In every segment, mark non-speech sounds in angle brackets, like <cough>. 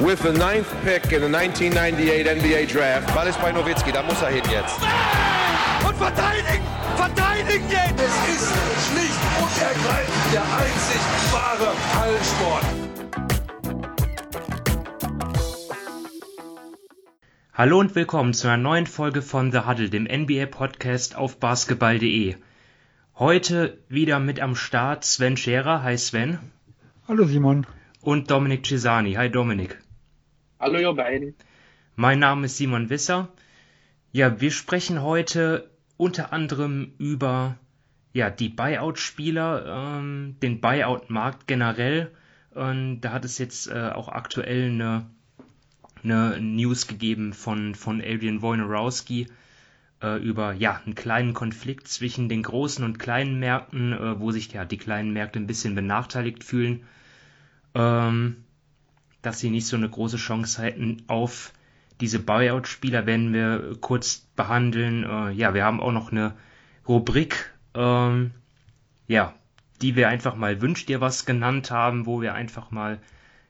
with the ninth pick in the 1998 NBA Draft. Ball ist bei Nowitzki, da muss er hin jetzt. Und verteidigen! Verteidigen jetzt! Es ist schlicht und ergreifend der einzig wahre Hallensport. Hallo und willkommen zu einer neuen Folge von The Huddle, dem NBA-Podcast auf basketball.de. Heute wieder mit am Start Sven Scherer. Hi Sven. Hallo Simon. Und Dominik Cesani. Hi Dominik. Hallo ihr beiden. Mein Name ist Simon Wisser. Ja, wir sprechen heute unter anderem über ja, die Buyout-Spieler, ähm, den Buyout-Markt generell. Und da hat es jetzt äh, auch aktuell eine, eine News gegeben von, von Adrian Wojnarowski äh, über ja, einen kleinen Konflikt zwischen den großen und kleinen Märkten, äh, wo sich ja die kleinen Märkte ein bisschen benachteiligt fühlen. Ähm, dass sie nicht so eine große Chance hätten auf diese Buyout-Spieler, werden wir kurz behandeln. Äh, ja, wir haben auch noch eine Rubrik, ähm, ja, die wir einfach mal wünscht ihr was genannt haben, wo wir einfach mal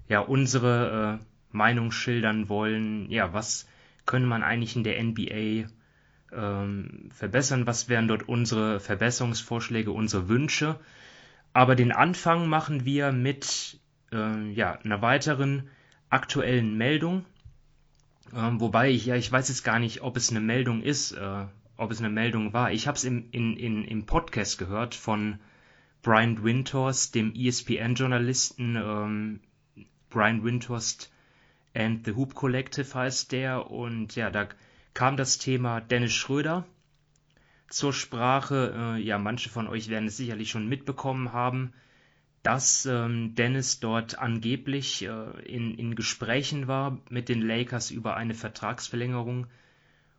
ja unsere äh, Meinung schildern wollen. Ja, was könnte man eigentlich in der NBA ähm, verbessern? Was wären dort unsere Verbesserungsvorschläge, unsere Wünsche? Aber den Anfang machen wir mit äh, ja, einer weiteren aktuellen Meldung. Ähm, wobei ich, ja, ich weiß jetzt gar nicht, ob es eine Meldung ist, äh, ob es eine Meldung war. Ich habe es im, in, in, im Podcast gehört von Brian Windhorst, dem ESPN-Journalisten. Ähm, Brian Windhorst and the Hoop Collective heißt der. Und ja, da kam das Thema Dennis Schröder zur Sprache. Äh, ja, manche von euch werden es sicherlich schon mitbekommen haben dass ähm, Dennis dort angeblich äh, in, in Gesprächen war mit den Lakers über eine Vertragsverlängerung,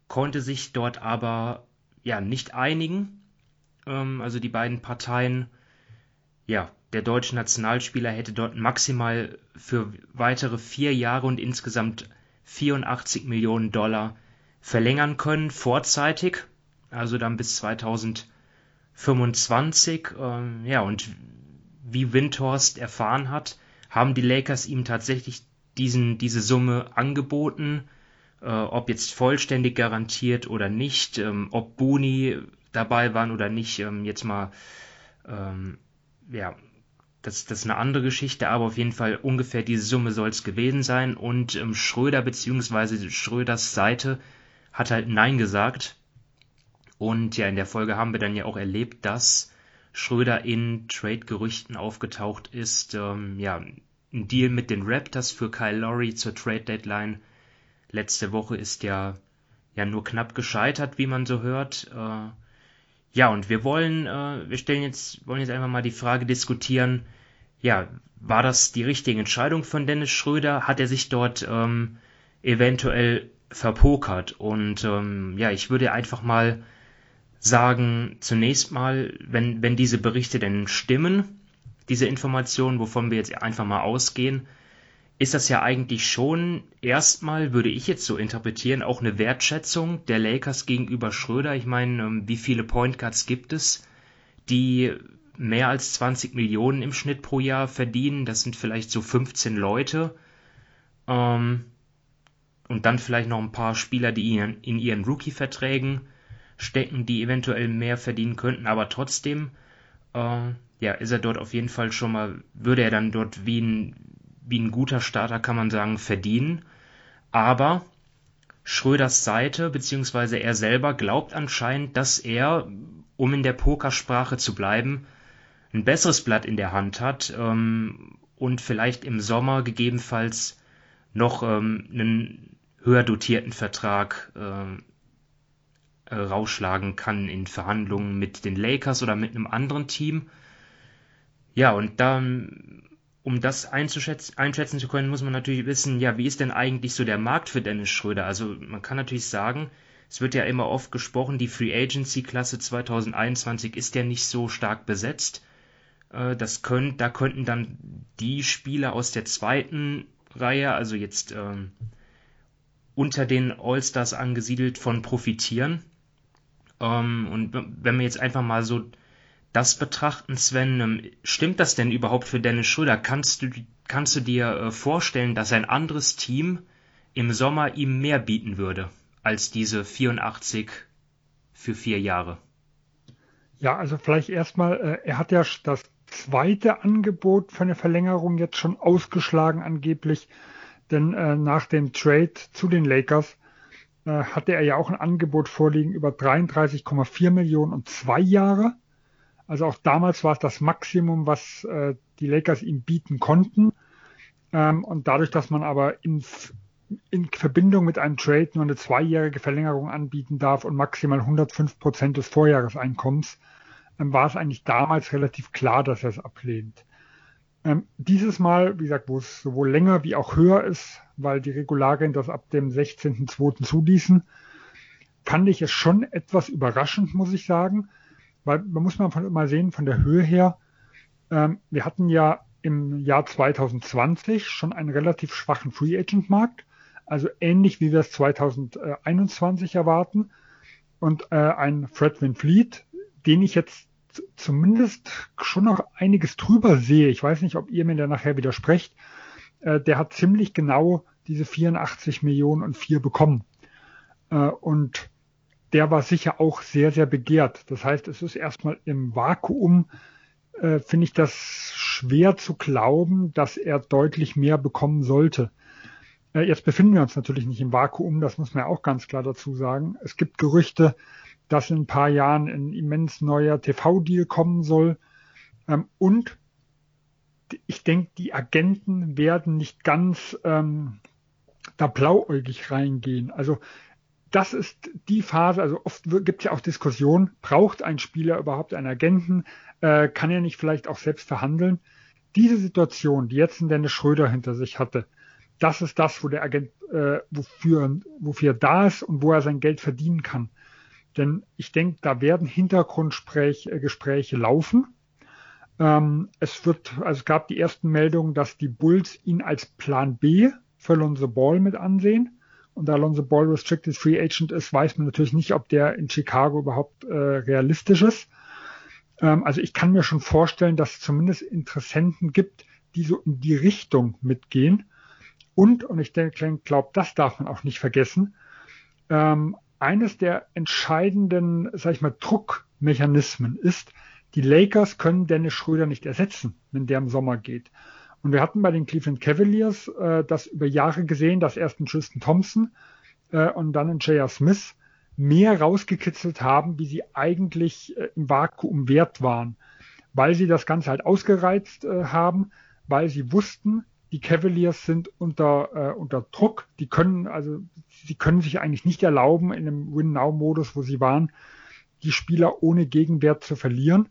konnte sich dort aber ja nicht einigen. Ähm, also die beiden Parteien, ja, der deutsche Nationalspieler hätte dort maximal für weitere vier Jahre und insgesamt 84 Millionen Dollar verlängern können, vorzeitig, also dann bis 2025. Ähm, ja, und wie Windhorst erfahren hat, haben die Lakers ihm tatsächlich diesen, diese Summe angeboten, äh, ob jetzt vollständig garantiert oder nicht, ähm, ob Booney dabei waren oder nicht, ähm, jetzt mal, ähm, ja, das, das ist eine andere Geschichte, aber auf jeden Fall ungefähr diese Summe soll es gewesen sein und ähm, Schröder bzw. Schröders Seite hat halt Nein gesagt und ja, in der Folge haben wir dann ja auch erlebt, dass Schröder in Trade-Gerüchten aufgetaucht ist. Ähm, ja, ein Deal mit den Raptors für Kyle Lowry zur Trade-Deadline letzte Woche ist ja, ja nur knapp gescheitert, wie man so hört. Äh, ja, und wir wollen, äh, wir stellen jetzt, wollen jetzt einfach mal die Frage diskutieren, ja, war das die richtige Entscheidung von Dennis Schröder? Hat er sich dort ähm, eventuell verpokert? Und ähm, ja, ich würde einfach mal sagen zunächst mal, wenn, wenn diese Berichte denn stimmen, diese Informationen, wovon wir jetzt einfach mal ausgehen, ist das ja eigentlich schon erstmal, würde ich jetzt so interpretieren, auch eine Wertschätzung der Lakers gegenüber Schröder. Ich meine, ähm, wie viele Point Guards gibt es, die mehr als 20 Millionen im Schnitt pro Jahr verdienen? Das sind vielleicht so 15 Leute. Ähm, und dann vielleicht noch ein paar Spieler, die in, in ihren Rookie-Verträgen stecken, die eventuell mehr verdienen könnten, aber trotzdem, äh, ja, ist er dort auf jeden Fall schon mal, würde er dann dort wie ein, wie ein guter Starter, kann man sagen, verdienen. Aber Schröders Seite, beziehungsweise er selber, glaubt anscheinend, dass er, um in der Pokersprache zu bleiben, ein besseres Blatt in der Hand hat ähm, und vielleicht im Sommer gegebenenfalls noch ähm, einen höher dotierten Vertrag äh, äh, rausschlagen kann in Verhandlungen mit den Lakers oder mit einem anderen Team. Ja, und dann, um das einzuschätzen, einschätzen zu können, muss man natürlich wissen, ja, wie ist denn eigentlich so der Markt für Dennis Schröder? Also man kann natürlich sagen, es wird ja immer oft gesprochen, die Free Agency Klasse 2021 ist ja nicht so stark besetzt. Äh, das können, da könnten dann die Spieler aus der zweiten Reihe, also jetzt ähm, unter den All-Stars angesiedelt, von profitieren. Ähm, und wenn wir jetzt einfach mal so das betrachten, Sven, ähm, stimmt das denn überhaupt für Dennis Schröder? Kannst du kannst du dir äh, vorstellen, dass ein anderes Team im Sommer ihm mehr bieten würde als diese 84 für vier Jahre? Ja, also vielleicht erstmal, äh, er hat ja das zweite Angebot für eine Verlängerung jetzt schon ausgeschlagen angeblich, denn äh, nach dem Trade zu den Lakers hatte er ja auch ein Angebot vorliegen über 33,4 Millionen und zwei Jahre. Also auch damals war es das Maximum, was äh, die Lakers ihm bieten konnten. Ähm, und dadurch, dass man aber in, in Verbindung mit einem Trade nur eine zweijährige Verlängerung anbieten darf und maximal 105 Prozent des Vorjahreseinkommens, ähm, war es eigentlich damals relativ klar, dass er es ablehnt. Ähm, dieses Mal, wie gesagt, wo es sowohl länger wie auch höher ist, weil die Regularien das ab dem 16.02. zuließen, fand ich es schon etwas überraschend, muss ich sagen, weil man muss mal, von, mal sehen von der Höhe her. Ähm, wir hatten ja im Jahr 2020 schon einen relativ schwachen Free Agent Markt, also ähnlich wie wir es 2021 erwarten. Und äh, ein Fred Van Fleet, den ich jetzt zumindest schon noch einiges drüber sehe. Ich weiß nicht, ob ihr mir da nachher widersprecht. Äh, der hat ziemlich genau diese 84 Millionen und vier bekommen. Äh, und der war sicher auch sehr, sehr begehrt. Das heißt, es ist erstmal im Vakuum, äh, finde ich das schwer zu glauben, dass er deutlich mehr bekommen sollte. Äh, jetzt befinden wir uns natürlich nicht im Vakuum, das muss man ja auch ganz klar dazu sagen. Es gibt Gerüchte, dass in ein paar Jahren ein immens neuer TV-Deal kommen soll. Ähm, und ich denke, die Agenten werden nicht ganz ähm, da blauäugig reingehen. Also das ist die Phase, also oft gibt es ja auch Diskussionen, braucht ein Spieler überhaupt einen Agenten? Äh, kann er nicht vielleicht auch selbst verhandeln? Diese Situation, die jetzt ein Dennis Schröder hinter sich hatte, das ist das, wo der Agent, äh, wofür, wofür er da ist und wo er sein Geld verdienen kann. Denn ich denke, da werden Hintergrundgespräche äh, laufen. Ähm, es wird, also es gab die ersten Meldungen, dass die Bulls ihn als Plan B für Lonzo Ball mit ansehen. Und da Lonzo Ball Restricted Free Agent ist, weiß man natürlich nicht, ob der in Chicago überhaupt äh, realistisch ist. Ähm, also ich kann mir schon vorstellen, dass es zumindest Interessenten gibt, die so in die Richtung mitgehen. Und, und ich denke, glaube, das darf man auch nicht vergessen, ähm, eines der entscheidenden, sag ich mal, Druckmechanismen ist, die Lakers können Dennis Schröder nicht ersetzen, wenn der im Sommer geht. Und wir hatten bei den Cleveland Cavaliers äh, das über Jahre gesehen, dass erst ein Tristan Thompson äh, und dann ein J.R. Smith mehr rausgekitzelt haben, wie sie eigentlich äh, im Vakuum wert waren, weil sie das Ganze halt ausgereizt äh, haben, weil sie wussten, die Cavaliers sind unter, äh, unter Druck. Die können, also, sie können sich eigentlich nicht erlauben, in einem Win-Now-Modus, wo sie waren, die Spieler ohne Gegenwert zu verlieren.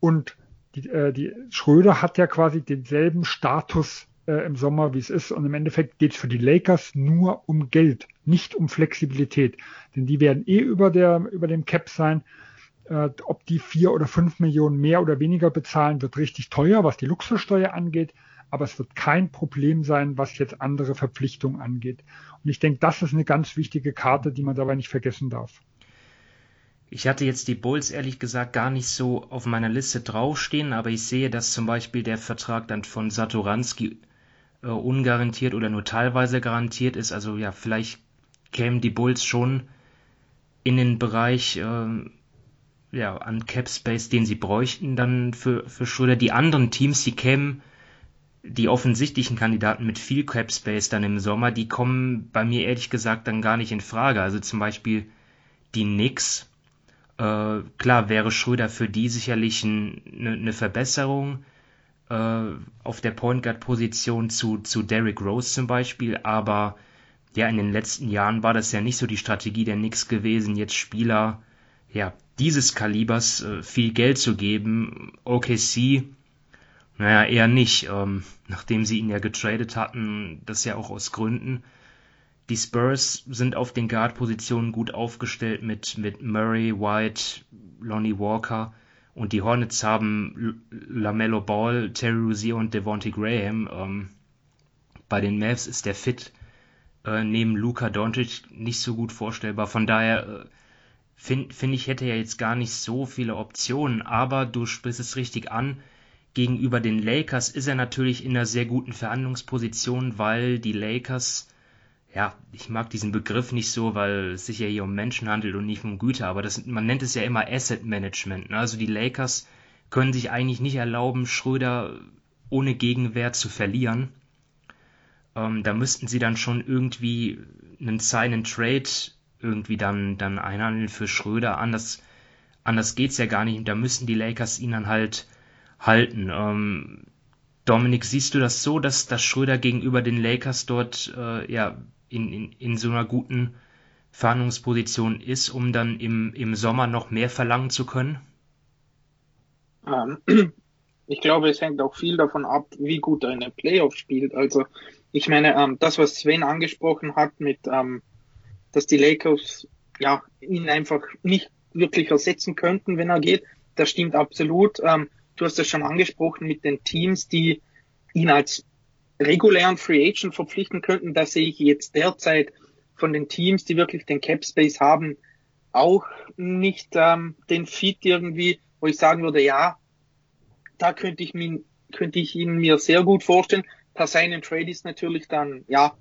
Und die, äh, die Schröder hat ja quasi denselben Status äh, im Sommer, wie es ist. Und im Endeffekt geht es für die Lakers nur um Geld, nicht um Flexibilität. Denn die werden eh über, der, über dem Cap sein. Äh, ob die vier oder fünf Millionen mehr oder weniger bezahlen, wird richtig teuer, was die Luxussteuer angeht aber es wird kein Problem sein, was jetzt andere Verpflichtungen angeht. Und ich denke, das ist eine ganz wichtige Karte, die man dabei nicht vergessen darf. Ich hatte jetzt die Bulls ehrlich gesagt gar nicht so auf meiner Liste draufstehen, aber ich sehe, dass zum Beispiel der Vertrag dann von Satoranski äh, ungarantiert oder nur teilweise garantiert ist. Also ja, vielleicht kämen die Bulls schon in den Bereich äh, ja, an Cap Space, den sie bräuchten dann für, für Schröder. Die anderen Teams, die kämen die offensichtlichen Kandidaten mit viel Cap Space dann im Sommer, die kommen bei mir ehrlich gesagt dann gar nicht in Frage. Also zum Beispiel die Knicks. Äh, klar wäre Schröder für die sicherlich eine ne Verbesserung äh, auf der Point Guard Position zu, zu Derrick Rose zum Beispiel, aber ja, in den letzten Jahren war das ja nicht so die Strategie der Knicks gewesen, jetzt Spieler ja, dieses Kalibers äh, viel Geld zu geben. OKC naja, eher nicht, ähm, nachdem sie ihn ja getradet hatten, das ja auch aus Gründen. Die Spurs sind auf den Guard-Positionen gut aufgestellt mit, mit Murray, White, Lonnie Walker und die Hornets haben LaMelo Ball, Terry Rozier und Devontae Graham. Ähm, bei den Mavs ist der Fit äh, neben Luka Doncic nicht so gut vorstellbar. Von daher äh, finde find ich, hätte er jetzt gar nicht so viele Optionen, aber du sprichst es richtig an gegenüber den Lakers ist er natürlich in einer sehr guten Verhandlungsposition, weil die Lakers, ja, ich mag diesen Begriff nicht so, weil es sich ja hier um Menschen handelt und nicht um Güter, aber das, man nennt es ja immer Asset Management. Ne? Also die Lakers können sich eigentlich nicht erlauben, Schröder ohne Gegenwert zu verlieren. Ähm, da müssten sie dann schon irgendwie einen Sign and Trade irgendwie dann, dann einhandeln für Schröder. Anders, anders geht's ja gar nicht. da müssen die Lakers ihn dann halt halten. Ähm, Dominik, siehst du das so, dass, dass Schröder gegenüber den Lakers dort äh, ja in, in, in so einer guten Verhandlungsposition ist, um dann im, im Sommer noch mehr verlangen zu können? Ähm, <clears throat> ich glaube, es hängt auch viel davon ab, wie gut er in den Playoffs spielt. Also ich meine, ähm, das, was Sven angesprochen hat, mit, ähm, dass die Lakers ja ihn einfach nicht wirklich ersetzen könnten, wenn er geht, das stimmt absolut. Du hast das schon angesprochen mit den Teams, die ihn als regulären Free Agent verpflichten könnten. Da sehe ich jetzt derzeit von den Teams, die wirklich den Cap Space haben, auch nicht ähm, den Fit irgendwie, wo ich sagen würde, ja, da könnte ich, mir, könnte ich ihn mir sehr gut vorstellen. Per seinen Trade ist natürlich dann, ja,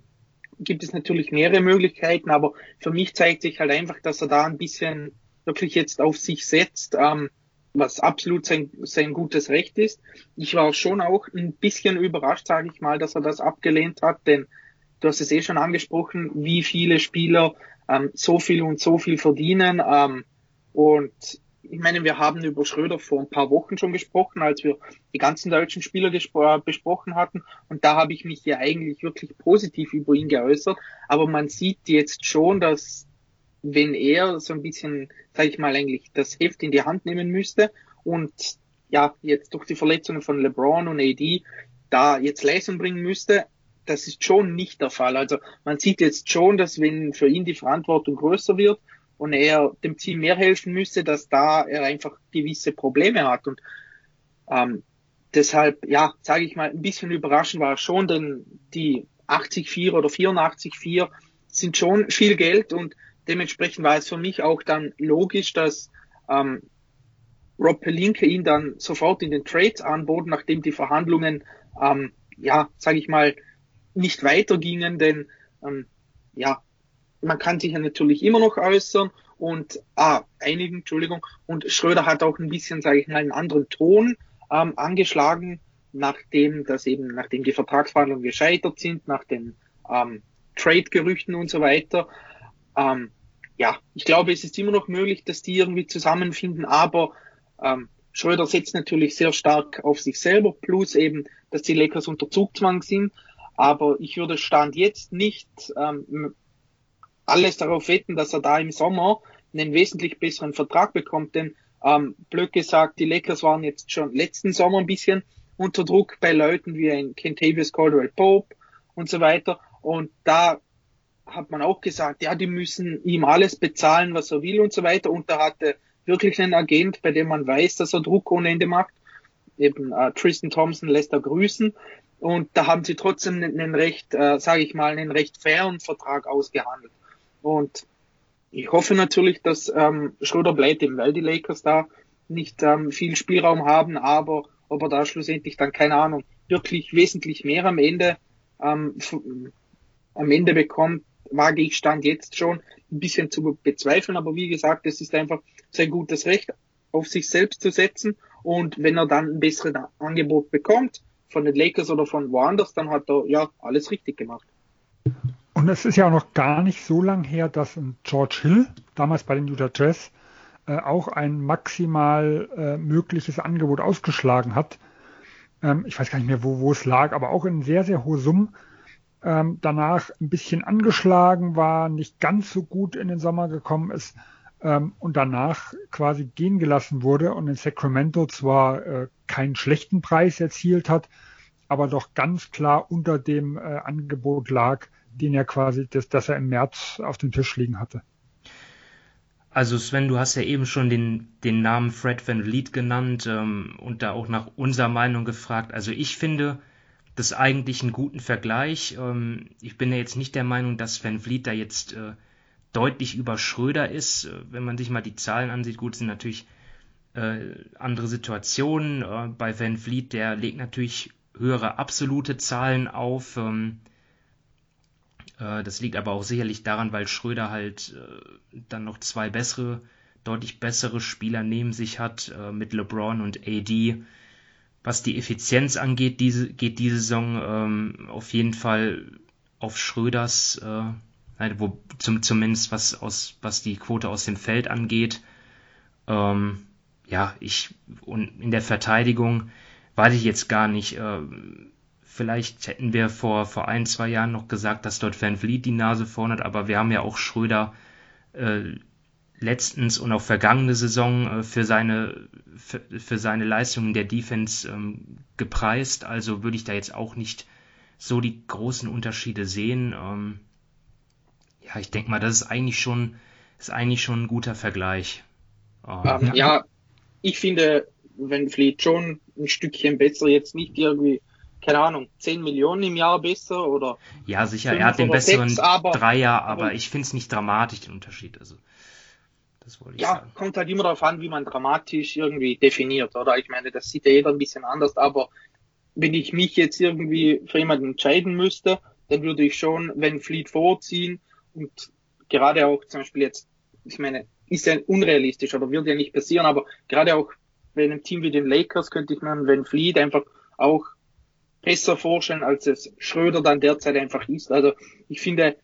gibt es natürlich mehrere Möglichkeiten, aber für mich zeigt sich halt einfach, dass er da ein bisschen wirklich jetzt auf sich setzt, ähm, was absolut sein, sein gutes Recht ist. Ich war schon auch ein bisschen überrascht, sage ich mal, dass er das abgelehnt hat, denn du hast es eh schon angesprochen, wie viele Spieler ähm, so viel und so viel verdienen. Ähm, und ich meine, wir haben über Schröder vor ein paar Wochen schon gesprochen, als wir die ganzen deutschen Spieler besprochen hatten. Und da habe ich mich ja eigentlich wirklich positiv über ihn geäußert. Aber man sieht jetzt schon, dass wenn er so ein bisschen, sage ich mal, eigentlich das Heft in die Hand nehmen müsste und ja, jetzt durch die Verletzungen von LeBron und AD da jetzt Leistung bringen müsste, das ist schon nicht der Fall. Also man sieht jetzt schon, dass wenn für ihn die Verantwortung größer wird und er dem Team mehr helfen müsste, dass da er einfach gewisse Probleme hat. Und ähm, deshalb, ja, sage ich mal, ein bisschen überraschend war schon, denn die 80-4 oder 84-4 sind schon viel Geld und dementsprechend war es für mich auch dann logisch, dass ähm, Rob Pelinke ihn dann sofort in den Trades anbot, nachdem die Verhandlungen, ähm, ja, sage ich mal, nicht weitergingen, denn ähm, ja, man kann sich ja natürlich immer noch äußern und ah, einigen, Entschuldigung, und Schröder hat auch ein bisschen, sage ich mal, einen anderen Ton ähm, angeschlagen, nachdem das eben, nachdem die Vertragsverhandlungen gescheitert sind, nach den ähm, Trade-Gerüchten und so weiter. Ähm, ja, ich glaube, es ist immer noch möglich, dass die irgendwie zusammenfinden, aber ähm, Schröder setzt natürlich sehr stark auf sich selber, plus eben, dass die Lakers unter Zugzwang sind. Aber ich würde Stand jetzt nicht ähm, alles darauf wetten, dass er da im Sommer einen wesentlich besseren Vertrag bekommt. Denn ähm, blöd gesagt, die Lakers waren jetzt schon letzten Sommer ein bisschen unter Druck bei Leuten wie ein Kentavious Caldwell Pope und so weiter. Und da hat man auch gesagt, ja, die müssen ihm alles bezahlen, was er will und so weiter. Und da hatte wirklich einen Agent, bei dem man weiß, dass er Druck ohne Ende macht. Eben äh, Tristan Thompson lässt er grüßen. Und da haben sie trotzdem einen recht, äh, sage ich mal, einen recht fairen Vertrag ausgehandelt. Und ich hoffe natürlich, dass ähm, Schröder bleibt, eben weil die Lakers da nicht ähm, viel Spielraum haben, aber ob er da schlussendlich dann, keine Ahnung, wirklich wesentlich mehr am Ende ähm, am Ende bekommt, wage ich Stand jetzt schon ein bisschen zu bezweifeln. Aber wie gesagt, es ist einfach sein gutes Recht, auf sich selbst zu setzen. Und wenn er dann ein besseres Angebot bekommt, von den Lakers oder von woanders, dann hat er ja alles richtig gemacht. Und es ist ja auch noch gar nicht so lang her, dass George Hill, damals bei den Utah Jazz, äh, auch ein maximal äh, mögliches Angebot ausgeschlagen hat. Ähm, ich weiß gar nicht mehr, wo, wo es lag, aber auch in sehr, sehr hohe Summen. Ähm, danach ein bisschen angeschlagen war, nicht ganz so gut in den Sommer gekommen ist ähm, und danach quasi gehen gelassen wurde und in Sacramento zwar äh, keinen schlechten Preis erzielt hat, aber doch ganz klar unter dem äh, Angebot lag, den er quasi, das, das er im März auf dem Tisch liegen hatte. Also Sven, du hast ja eben schon den, den Namen Fred Van Vliet genannt ähm, und da auch nach unserer Meinung gefragt. Also ich finde das eigentlich einen guten Vergleich. Ähm, ich bin ja jetzt nicht der Meinung, dass Van Vliet da jetzt äh, deutlich über Schröder ist. Äh, wenn man sich mal die Zahlen ansieht, gut, sind natürlich äh, andere Situationen. Bei Van Vliet, der legt natürlich höhere absolute Zahlen auf. Ähm, äh, das liegt aber auch sicherlich daran, weil Schröder halt dann noch zwei bessere, deutlich bessere Spieler neben sich hat, mit LeBron und AD. Was die Effizienz angeht, diese, geht diese Saison ähm, auf jeden Fall auf Schröders, äh, wo, zum, zumindest was, aus, was die Quote aus dem Feld angeht. Ähm, ja, ich, und in der Verteidigung weiß ich jetzt gar nicht, äh, vielleicht hätten wir vor, vor ein, zwei Jahren noch gesagt, dass dort Van Vliet die Nase vorn hat, aber wir haben ja auch Schröder äh, letztens und auch vergangene Saison äh, für seine für, für seine Leistungen der Defense ähm, gepreist. Also würde ich da jetzt auch nicht so die großen Unterschiede sehen. Ähm, ja, ich denke mal, das ist eigentlich schon ist eigentlich schon ein guter Vergleich. Ähm, ja. ja, ich finde, wenn Fleet schon ein Stückchen besser, jetzt nicht irgendwie, keine Ahnung, 10 Millionen im Jahr besser oder. Ja, sicher, er hat den besseren 6, aber, Dreier, aber ich finde es nicht dramatisch, den Unterschied. Also, das wollte ich ja, sagen. kommt halt immer darauf an, wie man dramatisch irgendwie definiert, oder? Ich meine, das sieht ja jeder ein bisschen anders, aber wenn ich mich jetzt irgendwie für jemanden entscheiden müsste, dann würde ich schon, wenn Fleet vorziehen und gerade auch zum Beispiel jetzt, ich meine, ist ja unrealistisch oder wird ja nicht passieren, aber gerade auch bei einem Team wie den Lakers könnte ich mir Van Fleet einfach auch besser vorstellen, als es Schröder dann derzeit einfach ist. Also ich finde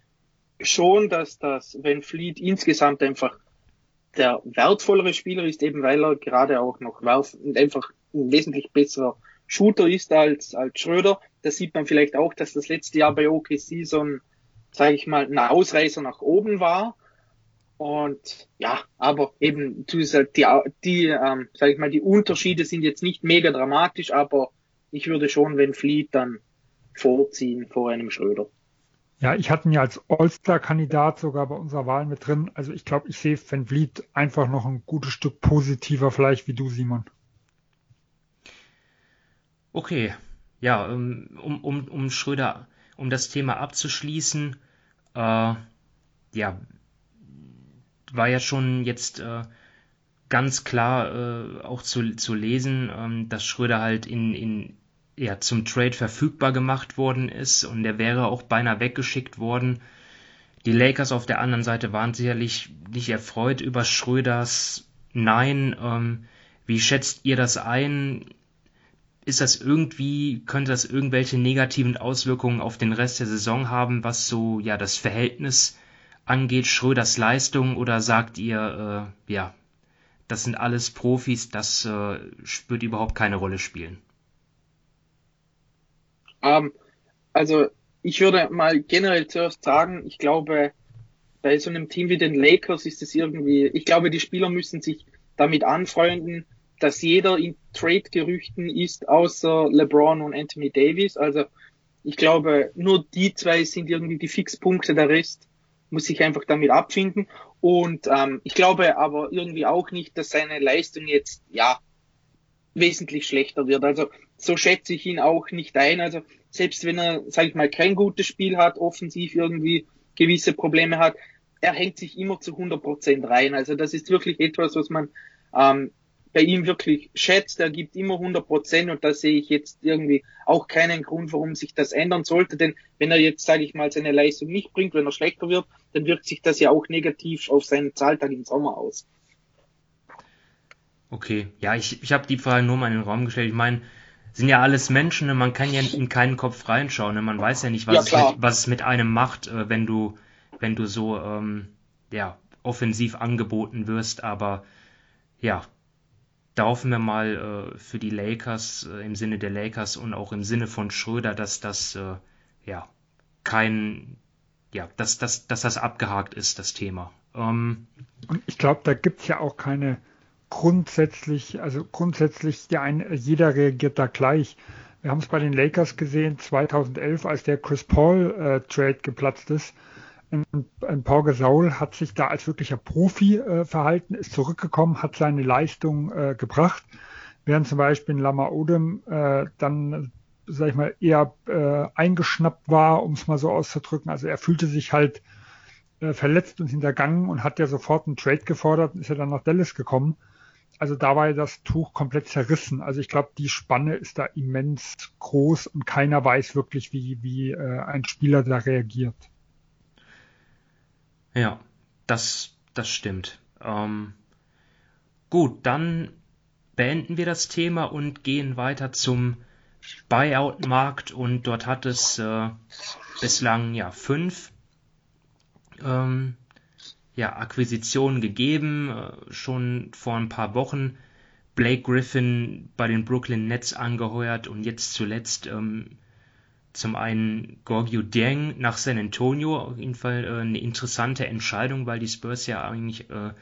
schon, dass das Van Fleet insgesamt einfach der wertvollere Spieler ist, eben weil er gerade auch noch werf und einfach ein wesentlich besserer Shooter ist als, als Schröder. Da sieht man vielleicht auch, dass das letzte Jahr bei OKC so ein, sage ich mal, ein Ausreißer nach oben war. Und ja, aber eben die, die ähm, sag ich mal, die Unterschiede sind jetzt nicht mega dramatisch, aber ich würde schon, wenn Fleet dann vorziehen vor einem Schröder. Ja, ich hatte ihn ja als All-Star-Kandidat sogar bei unserer Wahl mit drin. Also ich glaube, ich sehe Van Vliet einfach noch ein gutes Stück positiver vielleicht wie du, Simon. Okay, ja, ähm, um, um, um Schröder, um das Thema abzuschließen, äh, ja, war ja schon jetzt äh, ganz klar äh, auch zu, zu lesen, ähm, dass Schröder halt in, in ja, zum Trade verfügbar gemacht worden ist und der wäre auch beinahe weggeschickt worden. Die Lakers auf der anderen Seite waren sicherlich nicht erfreut über Schröders Nein. Ähm, wie schätzt ihr das ein? Ist das irgendwie, könnte das irgendwelche negativen Auswirkungen auf den Rest der Saison haben, was so ja das Verhältnis angeht, Schröders Leistung, oder sagt ihr, äh, ja, das sind alles Profis, das äh, wird überhaupt keine Rolle spielen? Ähm, also ich würde mal generell zuerst sagen, ich glaube, bei so einem Team wie den Lakers ist es irgendwie, ich glaube, die Spieler müssen sich damit anfreunden, dass jeder in Trade-Gerüchten ist, außer LeBron und Anthony Davis. Also ich glaube, nur die zwei sind irgendwie die Fixpunkte, der Rest muss sich einfach damit abfinden. Und ähm, ich glaube aber irgendwie auch nicht, dass seine Leistung jetzt ja wesentlich schlechter wird. Also so schätze ich ihn auch nicht ein. Also selbst wenn er, sage ich mal, kein gutes Spiel hat, offensiv irgendwie gewisse Probleme hat, er hängt sich immer zu 100 Prozent rein. Also das ist wirklich etwas, was man ähm, bei ihm wirklich schätzt. Er gibt immer 100 Prozent und da sehe ich jetzt irgendwie auch keinen Grund, warum sich das ändern sollte. Denn wenn er jetzt, sage ich mal, seine Leistung nicht bringt, wenn er schlechter wird, dann wirkt sich das ja auch negativ auf seinen Zahltag im Sommer aus. Okay, ja, ich, ich habe die Frage nur mal in den Raum gestellt. Ich meine, sind ja alles Menschen, ne? man kann ja in keinen Kopf reinschauen, ne? man weiß ja nicht, was, ja, es, mit, was es mit einem macht, äh, wenn du, wenn du so ähm, ja, offensiv angeboten wirst, aber ja, da hoffen wir mal äh, für die Lakers, äh, im Sinne der Lakers und auch im Sinne von Schröder, dass das äh, ja kein, ja, dass, dass, dass das abgehakt ist, das Thema. Ähm, und ich glaube, da gibt es ja auch keine grundsätzlich, also grundsätzlich ja ein, jeder reagiert da gleich. Wir haben es bei den Lakers gesehen, 2011, als der Chris Paul äh, Trade geplatzt ist ein Paul Gasol hat sich da als wirklicher Profi äh, verhalten, ist zurückgekommen, hat seine Leistung äh, gebracht, während zum Beispiel ein Lama Odem äh, dann, sag ich mal, eher äh, eingeschnappt war, um es mal so auszudrücken. Also er fühlte sich halt verletzt und hintergangen und hat ja sofort einen Trade gefordert und ist ja dann nach Dallas gekommen. Also da war das Tuch komplett zerrissen. Also ich glaube, die Spanne ist da immens groß und keiner weiß wirklich, wie, wie äh, ein Spieler da reagiert. Ja, das, das stimmt. Ähm, gut, dann beenden wir das Thema und gehen weiter zum Buyout-Markt und dort hat es äh, bislang ja fünf ähm, ja, Akquisitionen gegeben, äh, schon vor ein paar Wochen. Blake Griffin bei den Brooklyn Nets angeheuert und jetzt zuletzt ähm, zum einen Gorgio Dieng nach San Antonio, auf jeden Fall äh, eine interessante Entscheidung, weil die Spurs ja eigentlich äh,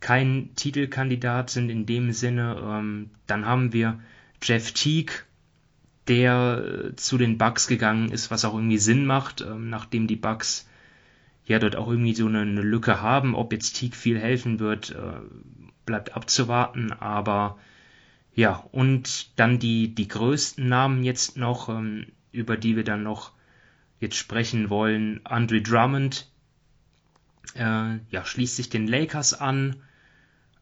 kein Titelkandidat sind in dem Sinne. Ähm, dann haben wir Jeff Teague, der äh, zu den Bucks gegangen ist, was auch irgendwie Sinn macht, ähm, nachdem die Bucks ja dort auch irgendwie so eine, eine Lücke haben. Ob jetzt Teague viel helfen wird, äh, bleibt abzuwarten, aber ja, und dann die, die größten Namen jetzt noch, ähm, über die wir dann noch jetzt sprechen wollen. Andre Drummond, äh, ja, schließt sich den Lakers an.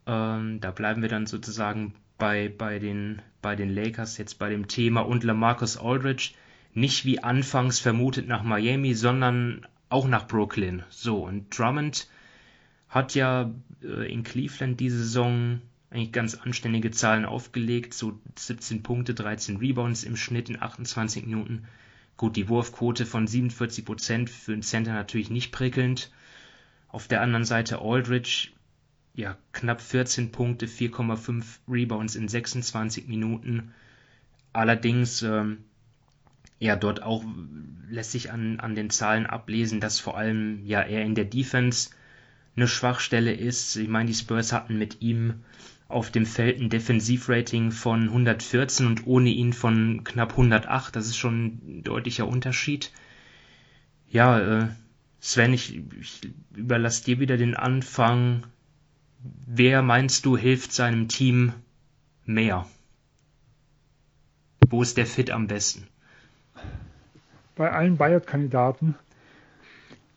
Ähm, da bleiben wir dann sozusagen bei, bei, den, bei den Lakers jetzt bei dem Thema und Lamarcus Aldridge nicht wie anfangs vermutet nach Miami, sondern auch nach Brooklyn. So, und Drummond hat ja äh, in Cleveland diese Saison eigentlich ganz anständige Zahlen aufgelegt, so 17 Punkte, 13 Rebounds im Schnitt in 28 Minuten. Gut, die Wurfquote von 47 Prozent für einen Center natürlich nicht prickelnd. Auf der anderen Seite Aldridge, ja, knapp 14 Punkte, 4,5 Rebounds in 26 Minuten. Allerdings, ähm, ja, dort auch lässt sich an, an den Zahlen ablesen, dass vor allem ja er in der Defense eine Schwachstelle ist. Ich meine, die Spurs hatten mit ihm auf dem Feld ein Defensivrating von 114 und ohne ihn von knapp 108. Das ist schon ein deutlicher Unterschied. Ja, äh, Sven, ich, ich überlasse dir wieder den Anfang. Wer meinst du hilft seinem Team mehr? Wo ist der Fit am besten? Bei allen Buyout-Kandidaten.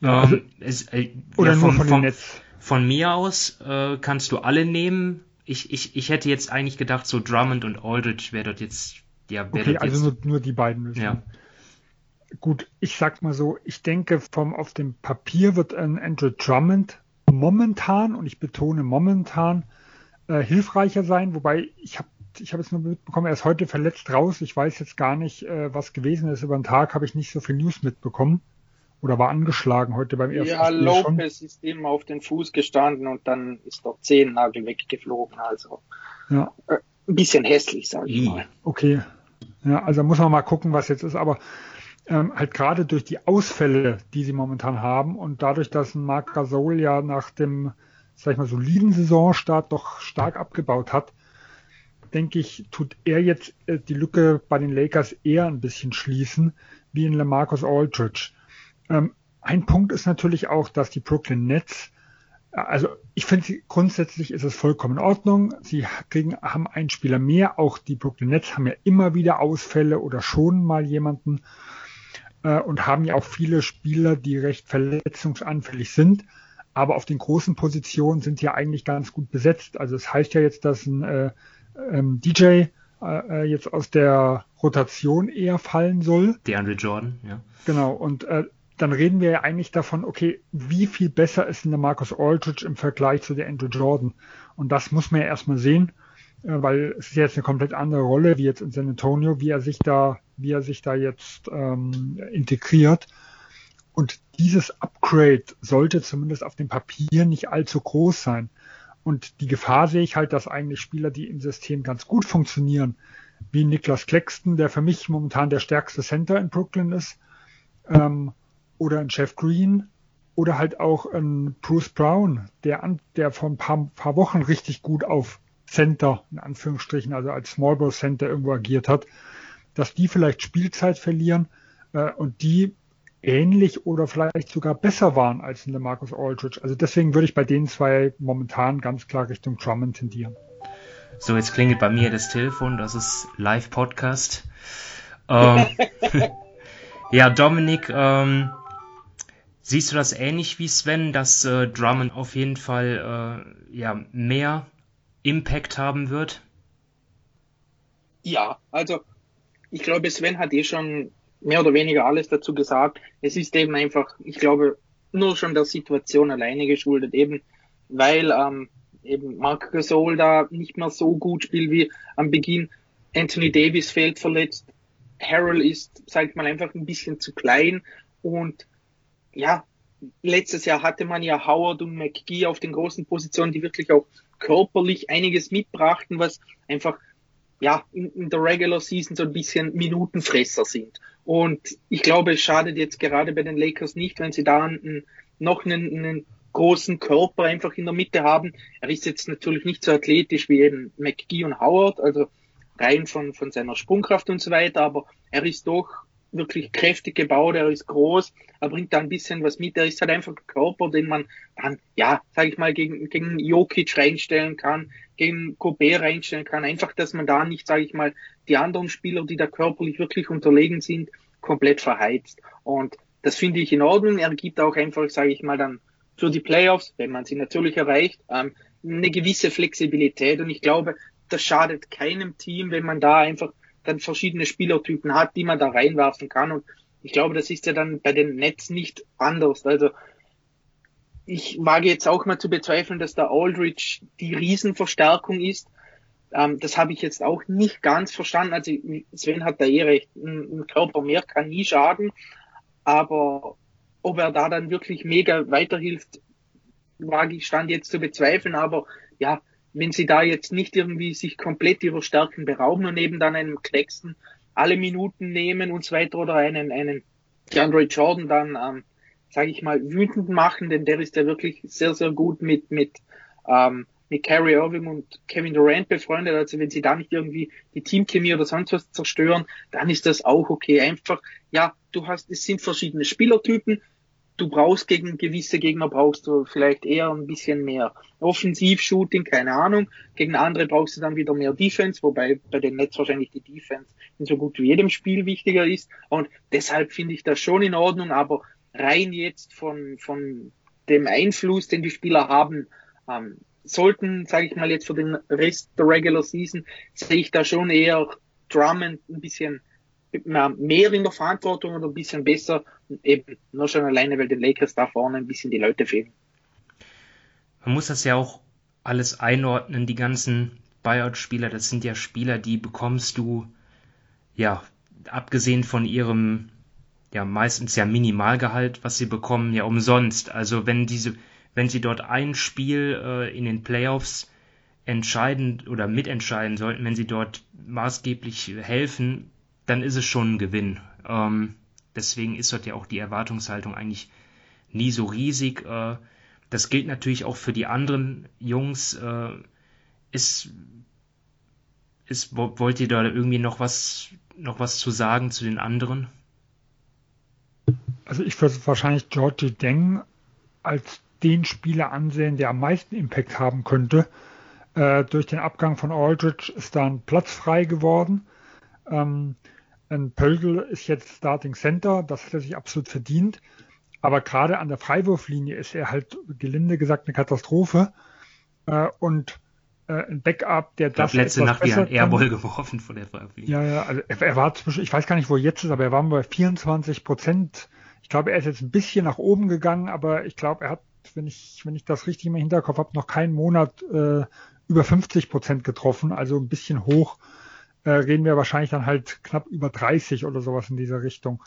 Ja, ähm, also, es, äh, oder ja, nur vom, von vom, Netz. Von mir aus äh, kannst du alle nehmen. Ich, ich, ich hätte jetzt eigentlich gedacht, so Drummond und Aldridge wäre dort jetzt. Ja, wär Okay, also jetzt, nur, nur die beiden müssen. Ja. Gut, ich sag mal so, ich denke, vom auf dem Papier wird ein Andrew Drummond momentan, und ich betone momentan, äh, hilfreicher sein, wobei ich habe ich habe es nur mitbekommen, er ist heute verletzt raus. Ich weiß jetzt gar nicht, äh, was gewesen ist. Über den Tag habe ich nicht so viel News mitbekommen. Oder war angeschlagen heute beim ersten Ja, Spiel Lopez ist ihm auf den Fuß gestanden und dann ist der Zehennagel weggeflogen. Also Ja, äh, ein bisschen hässlich, sage ich mal. okay. Ja, also muss man mal gucken, was jetzt ist. Aber ähm, halt gerade durch die Ausfälle, die sie momentan haben und dadurch, dass ein Marc Gasol ja nach dem, sag ich mal, soliden Saisonstart doch stark abgebaut hat, denke ich, tut er jetzt äh, die Lücke bei den Lakers eher ein bisschen schließen, wie in Lamarcus Aldridge. Ähm, ein Punkt ist natürlich auch, dass die Brooklyn Nets, äh, also ich finde grundsätzlich ist es vollkommen in Ordnung. Sie kriegen, haben einen Spieler mehr. Auch die Brooklyn Nets haben ja immer wieder Ausfälle oder schon mal jemanden äh, und haben ja auch viele Spieler, die recht verletzungsanfällig sind. Aber auf den großen Positionen sind sie ja eigentlich ganz gut besetzt. Also es das heißt ja jetzt, dass ein äh, ähm, DJ äh, jetzt aus der Rotation eher fallen soll. DeAndre Jordan, ja. Genau, und äh, dann reden wir ja eigentlich davon, okay, wie viel besser ist denn der Marcus Aldridge im Vergleich zu der Andrew Jordan? Und das muss man ja erstmal sehen, äh, weil es ist jetzt eine komplett andere Rolle, wie jetzt in San Antonio, wie er sich da, wie er sich da jetzt ähm, integriert. Und dieses Upgrade sollte zumindest auf dem Papier nicht allzu groß sein. Und die Gefahr sehe ich halt, dass eigentlich Spieler, die im System ganz gut funktionieren, wie Niklas Claxton, der für mich momentan der stärkste Center in Brooklyn ist, ähm, oder ein Jeff Green oder halt auch ein Bruce Brown, der, an, der vor ein paar, paar Wochen richtig gut auf Center, in Anführungsstrichen, also als Small Ball Center irgendwo agiert hat, dass die vielleicht Spielzeit verlieren äh, und die ähnlich oder vielleicht sogar besser waren als in der Marcus Aldridge. Also deswegen würde ich bei den zwei momentan ganz klar Richtung Drummond tendieren. So, jetzt klingelt bei mir das Telefon, das ist Live-Podcast. Ähm, <laughs> ja, Dominik, ähm, siehst du das ähnlich wie Sven, dass äh, Drummond auf jeden Fall äh, ja, mehr Impact haben wird? Ja, also ich glaube, Sven hat eh schon mehr oder weniger alles dazu gesagt. Es ist eben einfach, ich glaube, nur schon der Situation alleine geschuldet, eben weil ähm, eben Marc Gasol da nicht mehr so gut spielt wie am Beginn. Anthony Davis fehlt verletzt. Harrell ist, sag ich mal, einfach ein bisschen zu klein und ja, letztes Jahr hatte man ja Howard und McGee auf den großen Positionen, die wirklich auch körperlich einiges mitbrachten, was einfach ja in, in, der Regular Season so ein bisschen Minutenfresser sind. Und ich glaube, es schadet jetzt gerade bei den Lakers nicht, wenn sie da einen, noch einen, einen großen Körper einfach in der Mitte haben. Er ist jetzt natürlich nicht so athletisch wie eben McGee und Howard, also rein von, von seiner Sprungkraft und so weiter, aber er ist doch wirklich kräftig gebaut, er ist groß, er bringt da ein bisschen was mit, er ist halt einfach ein Körper, den man dann, ja, sage ich mal, gegen, gegen Jokic reinstellen kann, gegen Gobert reinstellen kann, einfach, dass man da nicht, sage ich mal, die anderen Spieler, die da körperlich wirklich unterlegen sind, komplett verheizt. Und das finde ich in Ordnung. Er gibt auch einfach, sage ich mal, dann für die Playoffs, wenn man sie natürlich erreicht, ähm, eine gewisse Flexibilität. Und ich glaube, das schadet keinem Team, wenn man da einfach dann verschiedene Spielertypen hat, die man da reinwerfen kann. Und ich glaube, das ist ja dann bei den Nets nicht anders. Also ich wage jetzt auch mal zu bezweifeln, dass der Aldridge die Riesenverstärkung ist. Ähm, das habe ich jetzt auch nicht ganz verstanden. Also Sven hat da eh recht. Ein, ein Körper mehr kann nie schaden. Aber ob er da dann wirklich mega weiterhilft, wage ich stand jetzt zu bezweifeln. Aber ja, wenn sie da jetzt nicht irgendwie sich komplett ihrer Stärken berauben und eben dann einem Claxton alle Minuten nehmen und so weiter oder einen, einen DeAndre Jordan dann, ähm, sage ich mal, wütend machen, denn der ist ja wirklich sehr, sehr gut mit, mit, ähm, mit Carrie Irving und Kevin Durant befreundet. Also wenn sie da nicht irgendwie die Teamchemie oder sonst was zerstören, dann ist das auch okay. Einfach, ja, du hast, es sind verschiedene Spielertypen, du brauchst gegen gewisse Gegner brauchst du vielleicht eher ein bisschen mehr Offensiv-Shooting, keine Ahnung. Gegen andere brauchst du dann wieder mehr Defense, wobei bei den Nets wahrscheinlich die Defense in so gut wie jedem Spiel wichtiger ist. Und deshalb finde ich das schon in Ordnung, aber rein jetzt von, von dem Einfluss, den die Spieler haben, ähm, sollten, sage ich mal jetzt für den Rest der Regular Season, sehe ich da schon eher Drummond ein bisschen mehr in der Verantwortung oder ein bisschen besser. Eben nur schon alleine, weil den Lakers da vorne ein bisschen die Leute fehlen. Man muss das ja auch alles einordnen, die ganzen Buyout-Spieler, das sind ja Spieler, die bekommst du, ja, abgesehen von ihrem, ja, meistens ja Minimalgehalt, was sie bekommen, ja umsonst. Also wenn diese, wenn sie dort ein Spiel äh, in den Playoffs entscheiden oder mitentscheiden sollten, wenn sie dort maßgeblich helfen, dann ist es schon ein Gewinn. Ähm, deswegen ist dort ja auch die Erwartungshaltung eigentlich nie so riesig. Äh, das gilt natürlich auch für die anderen Jungs. Äh, ist, ist, wollt ihr da irgendwie noch was, noch was zu sagen zu den anderen? Also ich würde wahrscheinlich Georgie Deng als den Spieler ansehen, der am meisten Impact haben könnte. Äh, durch den Abgang von Aldridge ist da ein Platz frei geworden. Ähm, ein Pölgel ist jetzt Starting Center, das hat er sich absolut verdient. Aber gerade an der Freiwurflinie ist er halt gelinde gesagt eine Katastrophe. Äh, und äh, ein Backup, der das. Ich letzte Nacht wieder ein Airball geworfen von der Freiwurflinie. Ja, ja, also er war zwischen, ich weiß gar nicht, wo er jetzt ist, aber er war bei 24 Prozent. Ich glaube, er ist jetzt ein bisschen nach oben gegangen, aber ich glaube, er hat, wenn ich, wenn ich das richtig im Hinterkopf habe, noch keinen Monat äh, über 50 Prozent getroffen, also ein bisschen hoch äh, reden wir wahrscheinlich dann halt knapp über 30 oder sowas in dieser Richtung.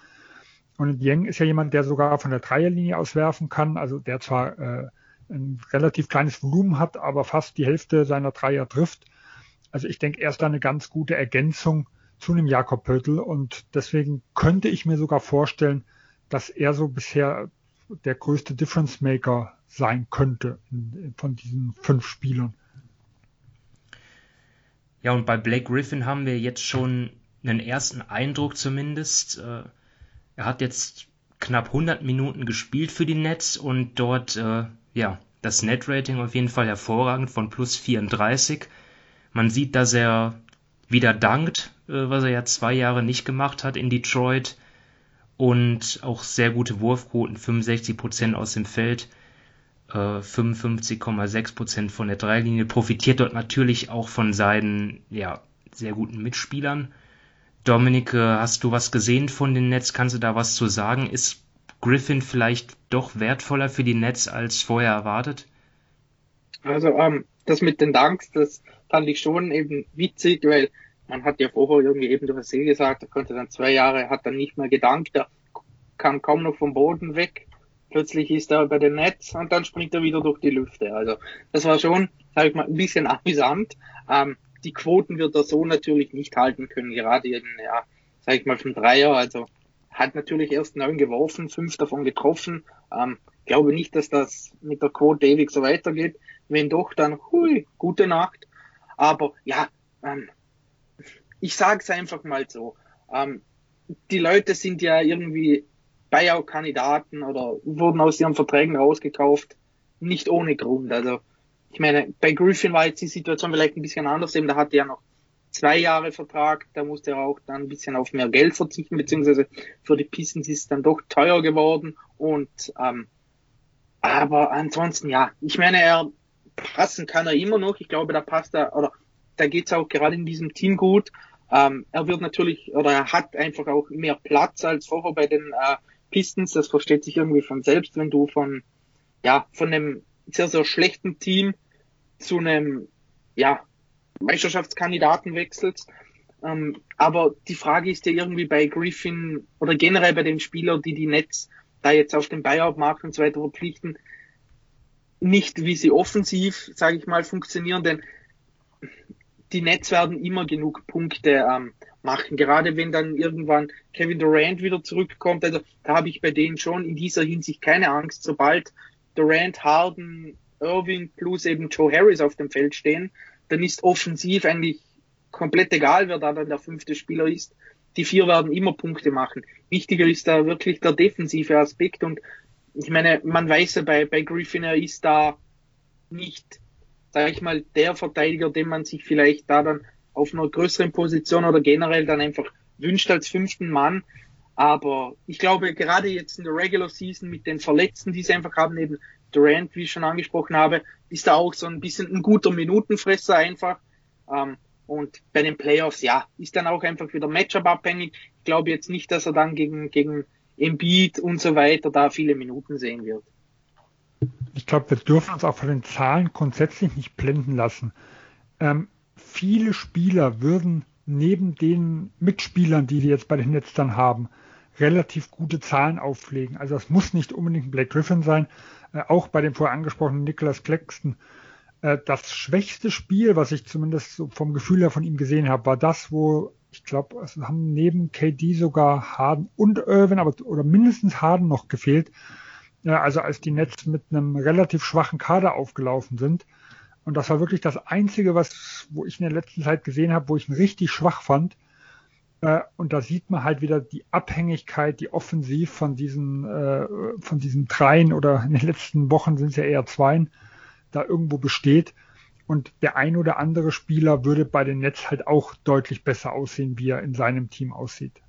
Und Yang ist ja jemand, der sogar von der Dreierlinie aus werfen kann, also der zwar äh, ein relativ kleines Volumen hat, aber fast die Hälfte seiner Dreier trifft. Also ich denke, er ist da eine ganz gute Ergänzung zu einem Jakob Pöttl und deswegen könnte ich mir sogar vorstellen, dass er so bisher der größte Difference Maker sein könnte von diesen fünf Spielern. Ja, und bei Blake Griffin haben wir jetzt schon einen ersten Eindruck zumindest. Äh, er hat jetzt knapp 100 Minuten gespielt für die Nets und dort, äh, ja, das Net-Rating auf jeden Fall hervorragend von plus 34. Man sieht, dass er wieder dankt, äh, was er ja zwei Jahre nicht gemacht hat in Detroit und auch sehr gute Wurfquoten, 65% aus dem Feld. Äh, 55,6% von der Dreilinie, profitiert dort natürlich auch von seinen ja, sehr guten Mitspielern. Dominik, hast du was gesehen von den Nets? Kannst du da was zu sagen? Ist Griffin vielleicht doch wertvoller für die Nets als vorher erwartet? Also ähm, das mit den Danks, das fand ich schon eben witzig, weil man hat ja vorher irgendwie eben, du hast eh gesagt, er konnte dann zwei Jahre, hat dann nicht mehr gedankt, er kam kaum noch vom Boden weg. Plötzlich ist er bei den Nets und dann springt er wieder durch die Lüfte. Also das war schon, sag ich mal, ein bisschen amüsant. Ähm, die Quoten wird er so natürlich nicht halten können, gerade in, ja, sag ich mal, vom Dreier. Also hat natürlich erst neun geworfen, fünf davon getroffen. Ähm, glaube nicht, dass das mit der Quote ewig so weitergeht. Wenn doch, dann hui, gute Nacht. Aber ja, ähm, ich sage es einfach mal so. Ähm, die Leute sind ja irgendwie Buyout-Kandidaten oder wurden aus ihren Verträgen rausgekauft, nicht ohne Grund. Also ich meine, bei Griffin war jetzt die Situation vielleicht ein bisschen anders, eben da hatte er noch zwei Jahre Vertrag, da musste er auch dann ein bisschen auf mehr Geld verzichten, beziehungsweise für die Pistons ist es dann doch teuer geworden und ähm, aber ansonsten ja, ich meine, er passen kann er immer noch. Ich glaube, da passt er oder da geht's auch gerade in diesem Team gut. Ähm, er wird natürlich oder er hat einfach auch mehr Platz als vorher bei den äh, Pistons. Das versteht sich irgendwie von selbst, wenn du von ja von einem sehr sehr schlechten Team zu einem ja Meisterschaftskandidaten wechselst. Ähm, aber die Frage ist ja irgendwie bei Griffin oder generell bei den Spielern, die die Nets da jetzt auf dem Buyout-Markt und so weiter verpflichten, nicht wie sie offensiv, sage ich mal, funktionieren, denn die Nets werden immer genug Punkte ähm, machen. Gerade wenn dann irgendwann Kevin Durant wieder zurückkommt, also da habe ich bei denen schon in dieser Hinsicht keine Angst. Sobald Durant, Harden, Irving plus eben Joe Harris auf dem Feld stehen, dann ist offensiv eigentlich komplett egal, wer da dann der fünfte Spieler ist. Die vier werden immer Punkte machen. Wichtiger ist da wirklich der defensive Aspekt und ich meine, man weiß ja bei, bei Griffin, er ist da nicht sage ich mal, der Verteidiger, den man sich vielleicht da dann auf einer größeren Position oder generell dann einfach wünscht als fünften Mann. Aber ich glaube, gerade jetzt in der Regular Season mit den Verletzten, die sie einfach haben, eben Durant, wie ich schon angesprochen habe, ist da auch so ein bisschen ein guter Minutenfresser einfach. Ähm, und bei den Playoffs, ja, ist dann auch einfach wieder Matchup abhängig. Ich glaube jetzt nicht, dass er dann gegen, gegen Embiid und so weiter da viele Minuten sehen wird. Ich glaube, wir dürfen uns auch von den Zahlen grundsätzlich nicht blenden lassen. Ähm, viele Spieler würden neben den Mitspielern, die wir jetzt bei den Nets dann haben, relativ gute Zahlen auflegen. Also das muss nicht unbedingt Blake Griffin sein. Äh, auch bei dem vorher angesprochenen Nicholas Claxton. Äh, das schwächste Spiel, was ich zumindest so vom Gefühl her von ihm gesehen habe, war das, wo ich glaube, es haben neben KD sogar Harden und Irvin, aber oder mindestens Harden noch gefehlt. Ja, also als die Nets mit einem relativ schwachen Kader aufgelaufen sind. Und das war wirklich das Einzige, was, wo ich in der letzten Zeit gesehen habe, wo ich ihn richtig schwach fand. Äh, und da sieht man halt wieder die Abhängigkeit, die offensiv von diesen, äh, von diesen dreien oder in den letzten Wochen sind es ja eher zweien, da irgendwo besteht. Und der ein oder andere Spieler würde bei den Nets halt auch deutlich besser aussehen, wie er in seinem Team aussieht.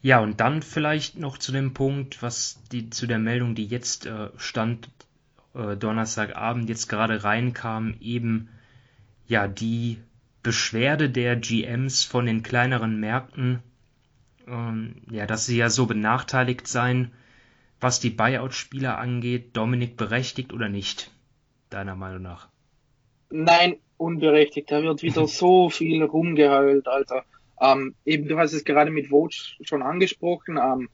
Ja, und dann vielleicht noch zu dem Punkt, was die zu der Meldung, die jetzt äh, stand, äh, Donnerstagabend jetzt gerade reinkam, eben ja die Beschwerde der GMs von den kleineren Märkten, ähm, ja, dass sie ja so benachteiligt seien, was die Buyout-Spieler angeht. Dominik berechtigt oder nicht, deiner Meinung nach? Nein, unberechtigt. Da wird wieder <laughs> so viel rumgeheult, Alter. Ähm, eben, du hast es gerade mit Vogue schon angesprochen. Ähm,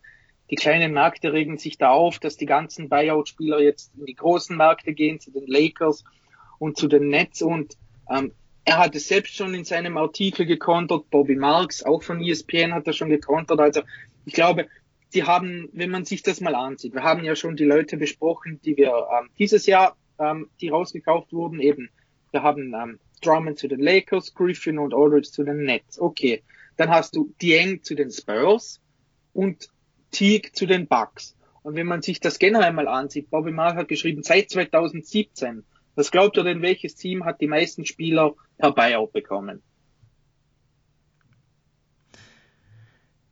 die kleinen Märkte regen sich da auf, dass die ganzen Buyout-Spieler jetzt in die großen Märkte gehen, zu den Lakers und zu den Nets. Und ähm, er hat es selbst schon in seinem Artikel gekontert. Bobby Marks, auch von ESPN, hat er schon gekontert. Also ich glaube, die haben, wenn man sich das mal ansieht, wir haben ja schon die Leute besprochen, die wir ähm, dieses Jahr, ähm, die rausgekauft wurden, eben. Wir haben ähm, Drummond zu den Lakers, Griffin und Aldridge zu den Nets. Okay. Dann hast du Dieng zu den Spurs und Teague zu den Bucks. Und wenn man sich das generell mal ansieht, Bobby Mark hat geschrieben, seit 2017, was glaubt ihr denn, welches Team hat die meisten Spieler per Buyout bekommen?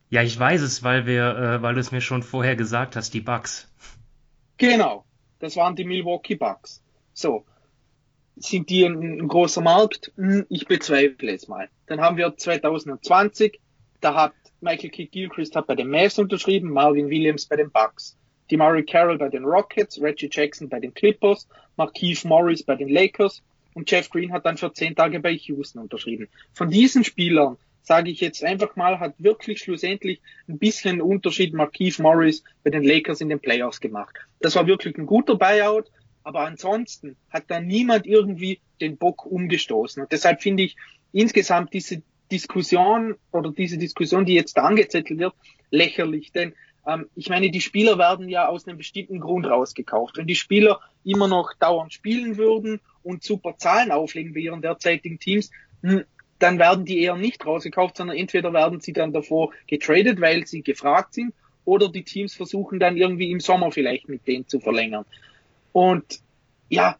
Ja, ich weiß es, weil wir, äh, weil du es mir schon vorher gesagt hast, die Bucks. Genau, das waren die Milwaukee Bucks. So, sind die ein, ein großer Markt? Hm, ich bezweifle es mal. Dann haben wir 2020, da hat Michael Kidd Gilchrist hat bei den Mavs unterschrieben, Marvin Williams bei den Bucks, Murray Carroll bei den Rockets, Reggie Jackson bei den Clippers, Markeith Morris bei den Lakers und Jeff Green hat dann für zehn Tage bei Houston unterschrieben. Von diesen Spielern sage ich jetzt einfach mal, hat wirklich schlussendlich ein bisschen Unterschied Markeith Morris bei den Lakers in den Playoffs gemacht. Das war wirklich ein guter Buyout, aber ansonsten hat da niemand irgendwie den Bock umgestoßen. Und deshalb finde ich insgesamt diese Diskussion oder diese Diskussion, die jetzt angezettelt wird, lächerlich. Denn ähm, ich meine, die Spieler werden ja aus einem bestimmten Grund rausgekauft. Wenn die Spieler immer noch dauernd spielen würden und super Zahlen auflegen bei ihren derzeitigen Teams, hm, dann werden die eher nicht rausgekauft, sondern entweder werden sie dann davor getradet, weil sie gefragt sind, oder die Teams versuchen dann irgendwie im Sommer vielleicht mit denen zu verlängern. Und ja,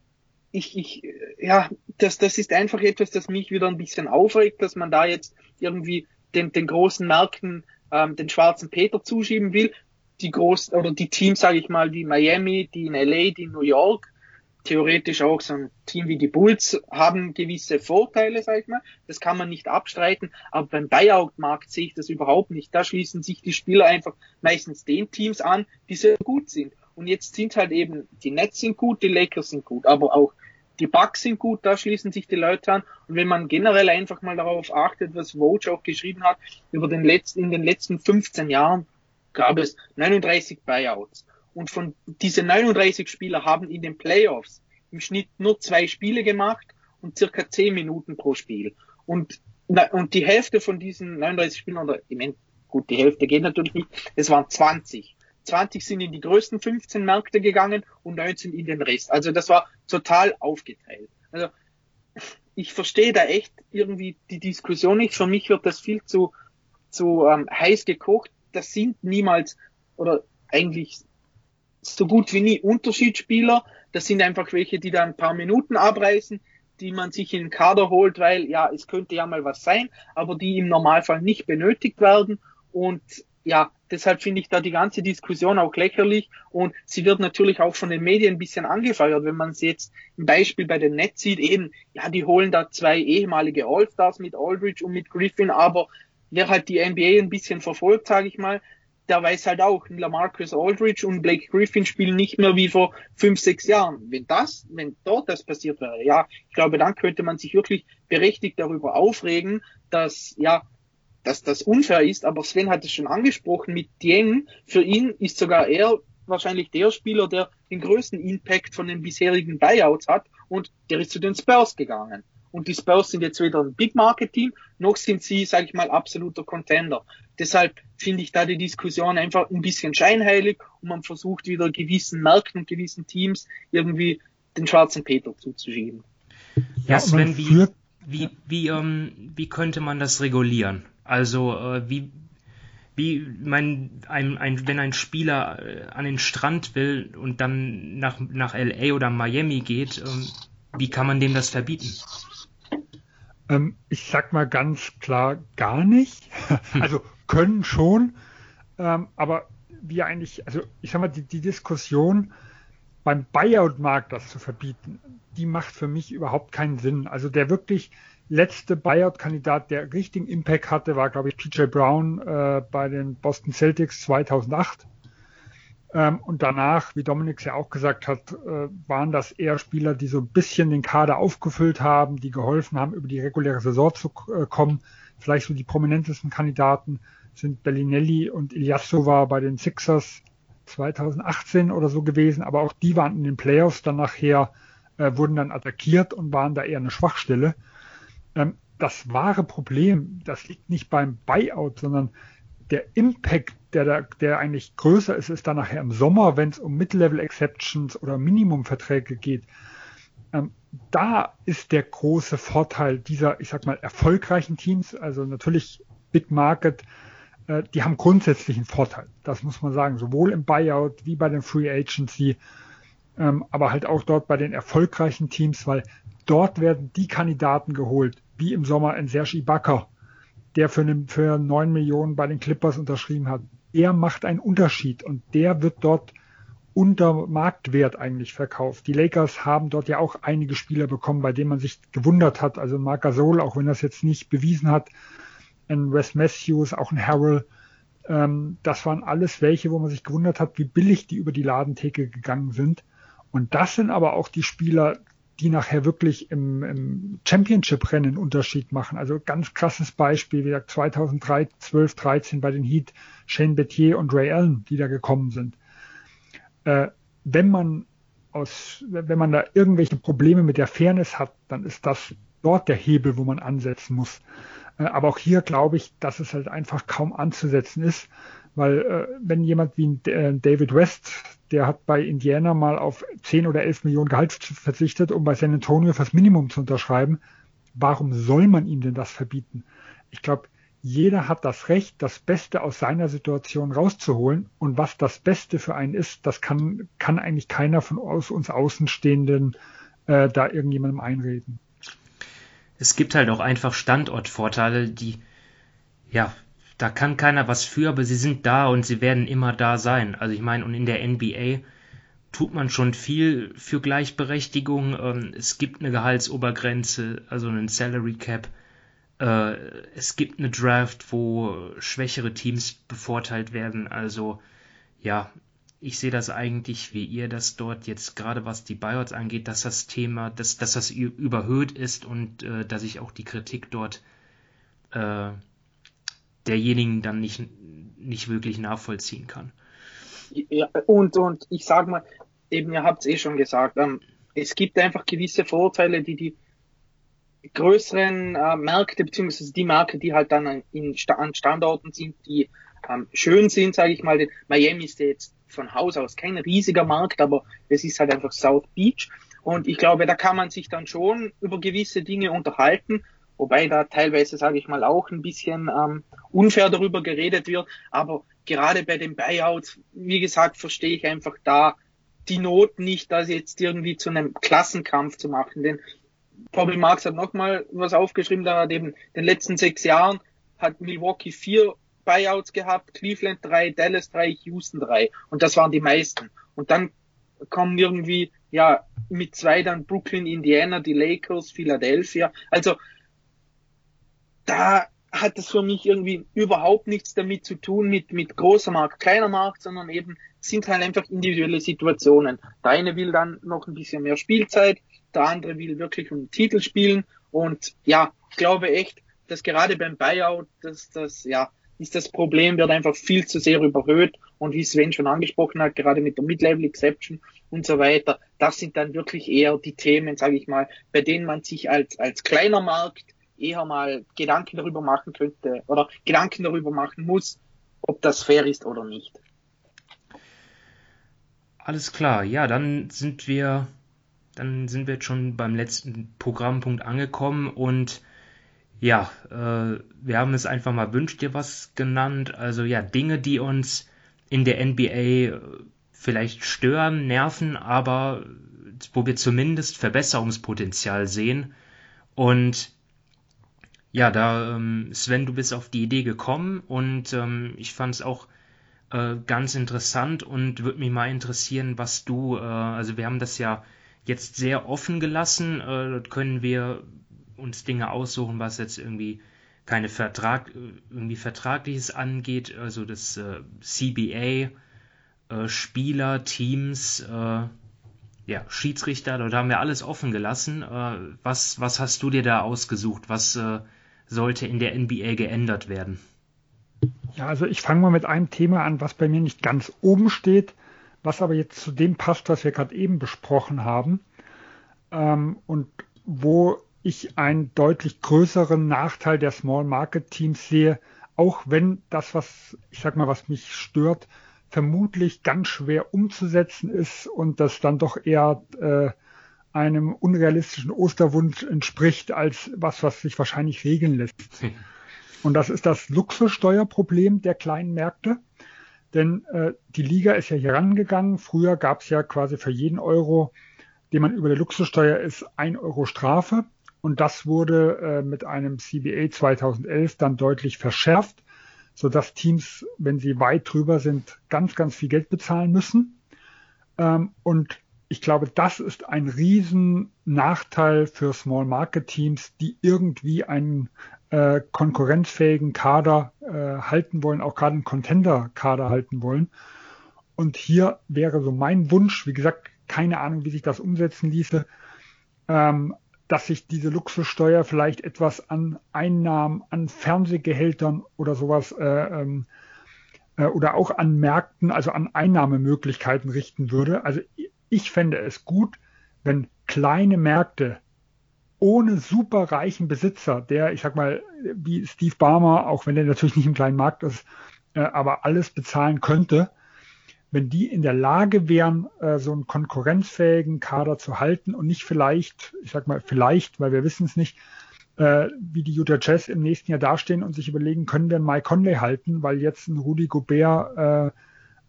ich, ich, ja, das, das ist einfach etwas, das mich wieder ein bisschen aufregt, dass man da jetzt irgendwie den, den großen Märkten ähm, den schwarzen Peter zuschieben will. Die großen oder die Teams, sage ich mal, die Miami, die in LA, die in New York, theoretisch auch so ein Team wie die Bulls haben gewisse Vorteile, sag ich mal. Das kann man nicht abstreiten. Aber beim Buyout-Markt sehe ich das überhaupt nicht. Da schließen sich die Spieler einfach meistens den Teams an, die sehr gut sind. Und jetzt sind halt eben, die Nets sind gut, die Lakers sind gut, aber auch die Bucks sind gut, da schließen sich die Leute an. Und wenn man generell einfach mal darauf achtet, was Woj auch geschrieben hat, über den letzten, in den letzten 15 Jahren gab es 39 Buyouts. Und von diese 39 Spieler haben in den Playoffs im Schnitt nur zwei Spiele gemacht und circa 10 Minuten pro Spiel. Und, und die Hälfte von diesen 39 Spielern, oder ich meine, gut, die Hälfte geht natürlich nicht, es waren 20. 20 sind in die größten 15 Märkte gegangen und 19 in den Rest. Also das war total aufgeteilt. Also ich verstehe da echt irgendwie die Diskussion nicht. Für mich wird das viel zu, zu ähm, heiß gekocht. Das sind niemals oder eigentlich so gut wie nie Unterschiedsspieler. Das sind einfach welche, die da ein paar Minuten abreißen, die man sich in den Kader holt, weil ja, es könnte ja mal was sein, aber die im Normalfall nicht benötigt werden. Und ja, deshalb finde ich da die ganze Diskussion auch lächerlich und sie wird natürlich auch von den Medien ein bisschen angefeuert, wenn man sie jetzt im Beispiel bei den Nets sieht, eben, ja, die holen da zwei ehemalige All-Stars mit Aldridge und mit Griffin, aber wer halt die NBA ein bisschen verfolgt, sage ich mal, der weiß halt auch, Lamarcus Aldridge und Blake Griffin spielen nicht mehr wie vor fünf, sechs Jahren. Wenn das, wenn dort das passiert wäre, ja, ich glaube, dann könnte man sich wirklich berechtigt darüber aufregen, dass, ja, dass das unfair ist, aber Sven hat es schon angesprochen mit Dieng. Für ihn ist sogar er wahrscheinlich der Spieler, der den größten Impact von den bisherigen Buyouts hat und der ist zu den Spurs gegangen. Und die Spurs sind jetzt wieder ein Big Market Team, noch sind sie, sage ich mal, absoluter Contender. Deshalb finde ich da die Diskussion einfach ein bisschen scheinheilig und man versucht wieder gewissen Märkten und gewissen Teams irgendwie den schwarzen Peter zuzuschieben. Ja, Sven, wie, wie, wie, ähm, wie könnte man das regulieren? Also äh, wie, wie mein, ein, ein, wenn ein Spieler äh, an den Strand will und dann nach, nach LA oder Miami geht, ähm, wie kann man dem das verbieten? Ähm, ich sag mal ganz klar gar nicht. <laughs> also können schon, ähm, aber wie eigentlich, also ich sag mal, die, die Diskussion beim Buyout-Markt das zu verbieten, die macht für mich überhaupt keinen Sinn. Also der wirklich letzte Buyout-Kandidat, der richtigen Impact hatte, war, glaube ich, PJ Brown äh, bei den Boston Celtics 2008. Ähm, und danach, wie Dominik ja auch gesagt hat, äh, waren das eher Spieler, die so ein bisschen den Kader aufgefüllt haben, die geholfen haben, über die reguläre Saison zu äh, kommen. Vielleicht so die prominentesten Kandidaten sind Bellinelli und Ilyasova bei den Sixers 2018 oder so gewesen, aber auch die waren in den Playoffs dann nachher, äh, wurden dann attackiert und waren da eher eine Schwachstelle. Ähm, das wahre Problem, das liegt nicht beim Buyout, sondern der Impact, der, da, der eigentlich größer ist, ist dann nachher im Sommer, wenn es um Mid-Level-Exceptions oder Minimumverträge geht. Ähm, da ist der große Vorteil dieser, ich sag mal, erfolgreichen Teams. Also natürlich Big Market, äh, die haben grundsätzlich einen Vorteil. Das muss man sagen, sowohl im Buyout wie bei den Free Agency, ähm, aber halt auch dort bei den erfolgreichen Teams, weil dort werden die Kandidaten geholt, wie im Sommer ein Serge Ibaka, der für, eine, für 9 Millionen bei den Clippers unterschrieben hat. Er macht einen Unterschied und der wird dort unter Marktwert eigentlich verkauft. Die Lakers haben dort ja auch einige Spieler bekommen, bei denen man sich gewundert hat. Also Marc Gasol, auch wenn das jetzt nicht bewiesen hat, ein Wes Matthews, auch ein Harrell, ähm, das waren alles welche, wo man sich gewundert hat, wie billig die über die Ladentheke gegangen sind. Und das sind aber auch die Spieler, die nachher wirklich im, im Championship-Rennen Unterschied machen. Also ganz krasses Beispiel, wie gesagt, 2003, 12, 13 bei den Heat, Shane Bettier und Ray Allen, die da gekommen sind. Äh, wenn man aus, wenn man da irgendwelche Probleme mit der Fairness hat, dann ist das dort der Hebel, wo man ansetzen muss. Äh, aber auch hier glaube ich, dass es halt einfach kaum anzusetzen ist, weil äh, wenn jemand wie äh, David West, der hat bei Indiana mal auf 10 oder 11 Millionen Gehalt verzichtet, um bei San Antonio fürs Minimum zu unterschreiben, warum soll man ihm denn das verbieten? Ich glaube, jeder hat das Recht, das Beste aus seiner Situation rauszuholen. Und was das Beste für einen ist, das kann, kann eigentlich keiner von aus uns Außenstehenden äh, da irgendjemandem einreden. Es gibt halt auch einfach Standortvorteile, die, ja, da kann keiner was für, aber sie sind da und sie werden immer da sein. Also ich meine, und in der NBA tut man schon viel für Gleichberechtigung. Ähm, es gibt eine Gehaltsobergrenze, also einen Salary Cap äh, es gibt eine Draft, wo schwächere Teams bevorteilt werden. Also ja, ich sehe das eigentlich, wie ihr das dort jetzt gerade was die Buyouts angeht, dass das Thema, dass, dass das überhöht ist und äh, dass ich auch die Kritik dort äh, derjenigen dann nicht, nicht wirklich nachvollziehen kann. Ja, und, und ich sage mal, eben, ihr habt es eh schon gesagt, ähm, es gibt einfach gewisse Vorurteile, die die größeren äh, Märkte, beziehungsweise die Märkte, die halt dann an, in, an Standorten sind, die ähm, schön sind, sage ich mal. Miami ist jetzt von Haus aus kein riesiger Markt, aber es ist halt einfach South Beach. Und ich glaube, da kann man sich dann schon über gewisse Dinge unterhalten, wobei da teilweise, sage ich mal, auch ein bisschen ähm, unfair darüber geredet wird. Aber gerade bei den Buyouts, wie gesagt, verstehe ich einfach da die Not nicht, das jetzt irgendwie zu einem Klassenkampf zu machen. Denn Bobby Marks hat nochmal was aufgeschrieben, da hat eben in den letzten sechs Jahren hat Milwaukee vier Buyouts gehabt, Cleveland drei, Dallas drei, Houston drei. Und das waren die meisten. Und dann kommen irgendwie, ja, mit zwei dann Brooklyn, Indiana, die Lakers, Philadelphia. Also, da hat es für mich irgendwie überhaupt nichts damit zu tun mit, mit großer Markt, kleiner Markt, sondern eben sind halt einfach individuelle Situationen. Der eine will dann noch ein bisschen mehr Spielzeit, der andere will wirklich um den Titel spielen. Und ja, ich glaube echt, dass gerade beim Buyout, dass das, ja, ist das Problem, wird einfach viel zu sehr überhöht. Und wie Sven schon angesprochen hat, gerade mit der Mid-Level Exception und so weiter, das sind dann wirklich eher die Themen, sage ich mal, bei denen man sich als, als kleiner Markt eher mal Gedanken darüber machen könnte oder Gedanken darüber machen muss, ob das fair ist oder nicht. Alles klar, ja, dann sind wir dann sind wir jetzt schon beim letzten Programmpunkt angekommen und ja, äh, wir haben es einfach mal Wünscht dir was genannt. Also ja, Dinge, die uns in der NBA vielleicht stören, nerven, aber wo wir zumindest Verbesserungspotenzial sehen. Und ja, da, ähm, Sven, du bist auf die Idee gekommen und ähm, ich fand es auch äh, ganz interessant und würde mich mal interessieren, was du, äh, also wir haben das ja jetzt sehr offen gelassen. Äh, dort können wir uns Dinge aussuchen, was jetzt irgendwie keine Vertrag, irgendwie Vertragliches angeht, also das äh, CBA, äh, Spieler, Teams, äh, ja, Schiedsrichter, dort haben wir alles offen gelassen. Äh, was, was hast du dir da ausgesucht? Was äh, sollte in der NBA geändert werden? Ja, also ich fange mal mit einem Thema an, was bei mir nicht ganz oben steht, was aber jetzt zu dem passt, was wir gerade eben besprochen haben ähm, und wo ich einen deutlich größeren Nachteil der Small Market Teams sehe, auch wenn das, was ich sag mal, was mich stört, vermutlich ganz schwer umzusetzen ist und das dann doch eher äh, einem unrealistischen Osterwunsch entspricht, als was, was sich wahrscheinlich regeln lässt. <laughs> Und das ist das Luxussteuerproblem der kleinen Märkte. Denn äh, die Liga ist ja hier rangegangen. Früher gab es ja quasi für jeden Euro, den man über der Luxussteuer ist, ein Euro Strafe. Und das wurde äh, mit einem CBA 2011 dann deutlich verschärft, sodass Teams, wenn sie weit drüber sind, ganz, ganz viel Geld bezahlen müssen. Ähm, und ich glaube, das ist ein riesen Nachteil für Small Market Teams, die irgendwie einen äh, konkurrenzfähigen Kader äh, halten wollen, auch gerade einen Contender-Kader halten wollen. Und hier wäre so mein Wunsch, wie gesagt, keine Ahnung, wie sich das umsetzen ließe, ähm, dass sich diese Luxussteuer vielleicht etwas an Einnahmen, an Fernsehgehältern oder sowas äh, ähm, äh, oder auch an Märkten, also an Einnahmemöglichkeiten richten würde. Also ich fände es gut, wenn kleine Märkte ohne superreichen Besitzer, der, ich sag mal, wie Steve Barmer, auch wenn er natürlich nicht im kleinen Markt ist, äh, aber alles bezahlen könnte, wenn die in der Lage wären, äh, so einen konkurrenzfähigen Kader zu halten und nicht vielleicht, ich sag mal vielleicht, weil wir wissen es nicht, äh, wie die Utah Jazz im nächsten Jahr dastehen und sich überlegen, können wir einen Mike Conley halten, weil jetzt ein Rudy Gobert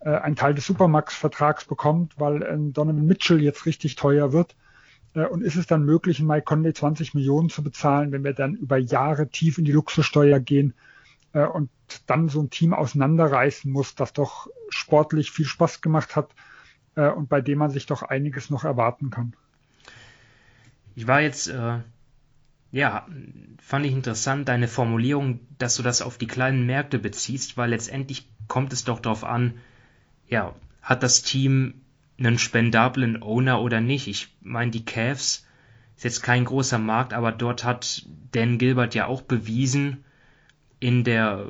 äh, äh, einen Teil des Supermax-Vertrags bekommt, weil ein Donovan Mitchell jetzt richtig teuer wird. Äh, und ist es dann möglich, Mike Conley 20 Millionen zu bezahlen, wenn wir dann über Jahre tief in die Luxussteuer gehen äh, und dann so ein Team auseinanderreißen muss, das doch sportlich viel Spaß gemacht hat äh, und bei dem man sich doch einiges noch erwarten kann. Ich war jetzt äh, ja, fand ich interessant, deine Formulierung, dass du das auf die kleinen Märkte beziehst, weil letztendlich kommt es doch darauf an, ja, hat das Team einen spendablen Owner oder nicht? Ich meine, die Cavs ist jetzt kein großer Markt, aber dort hat Dan Gilbert ja auch bewiesen, in der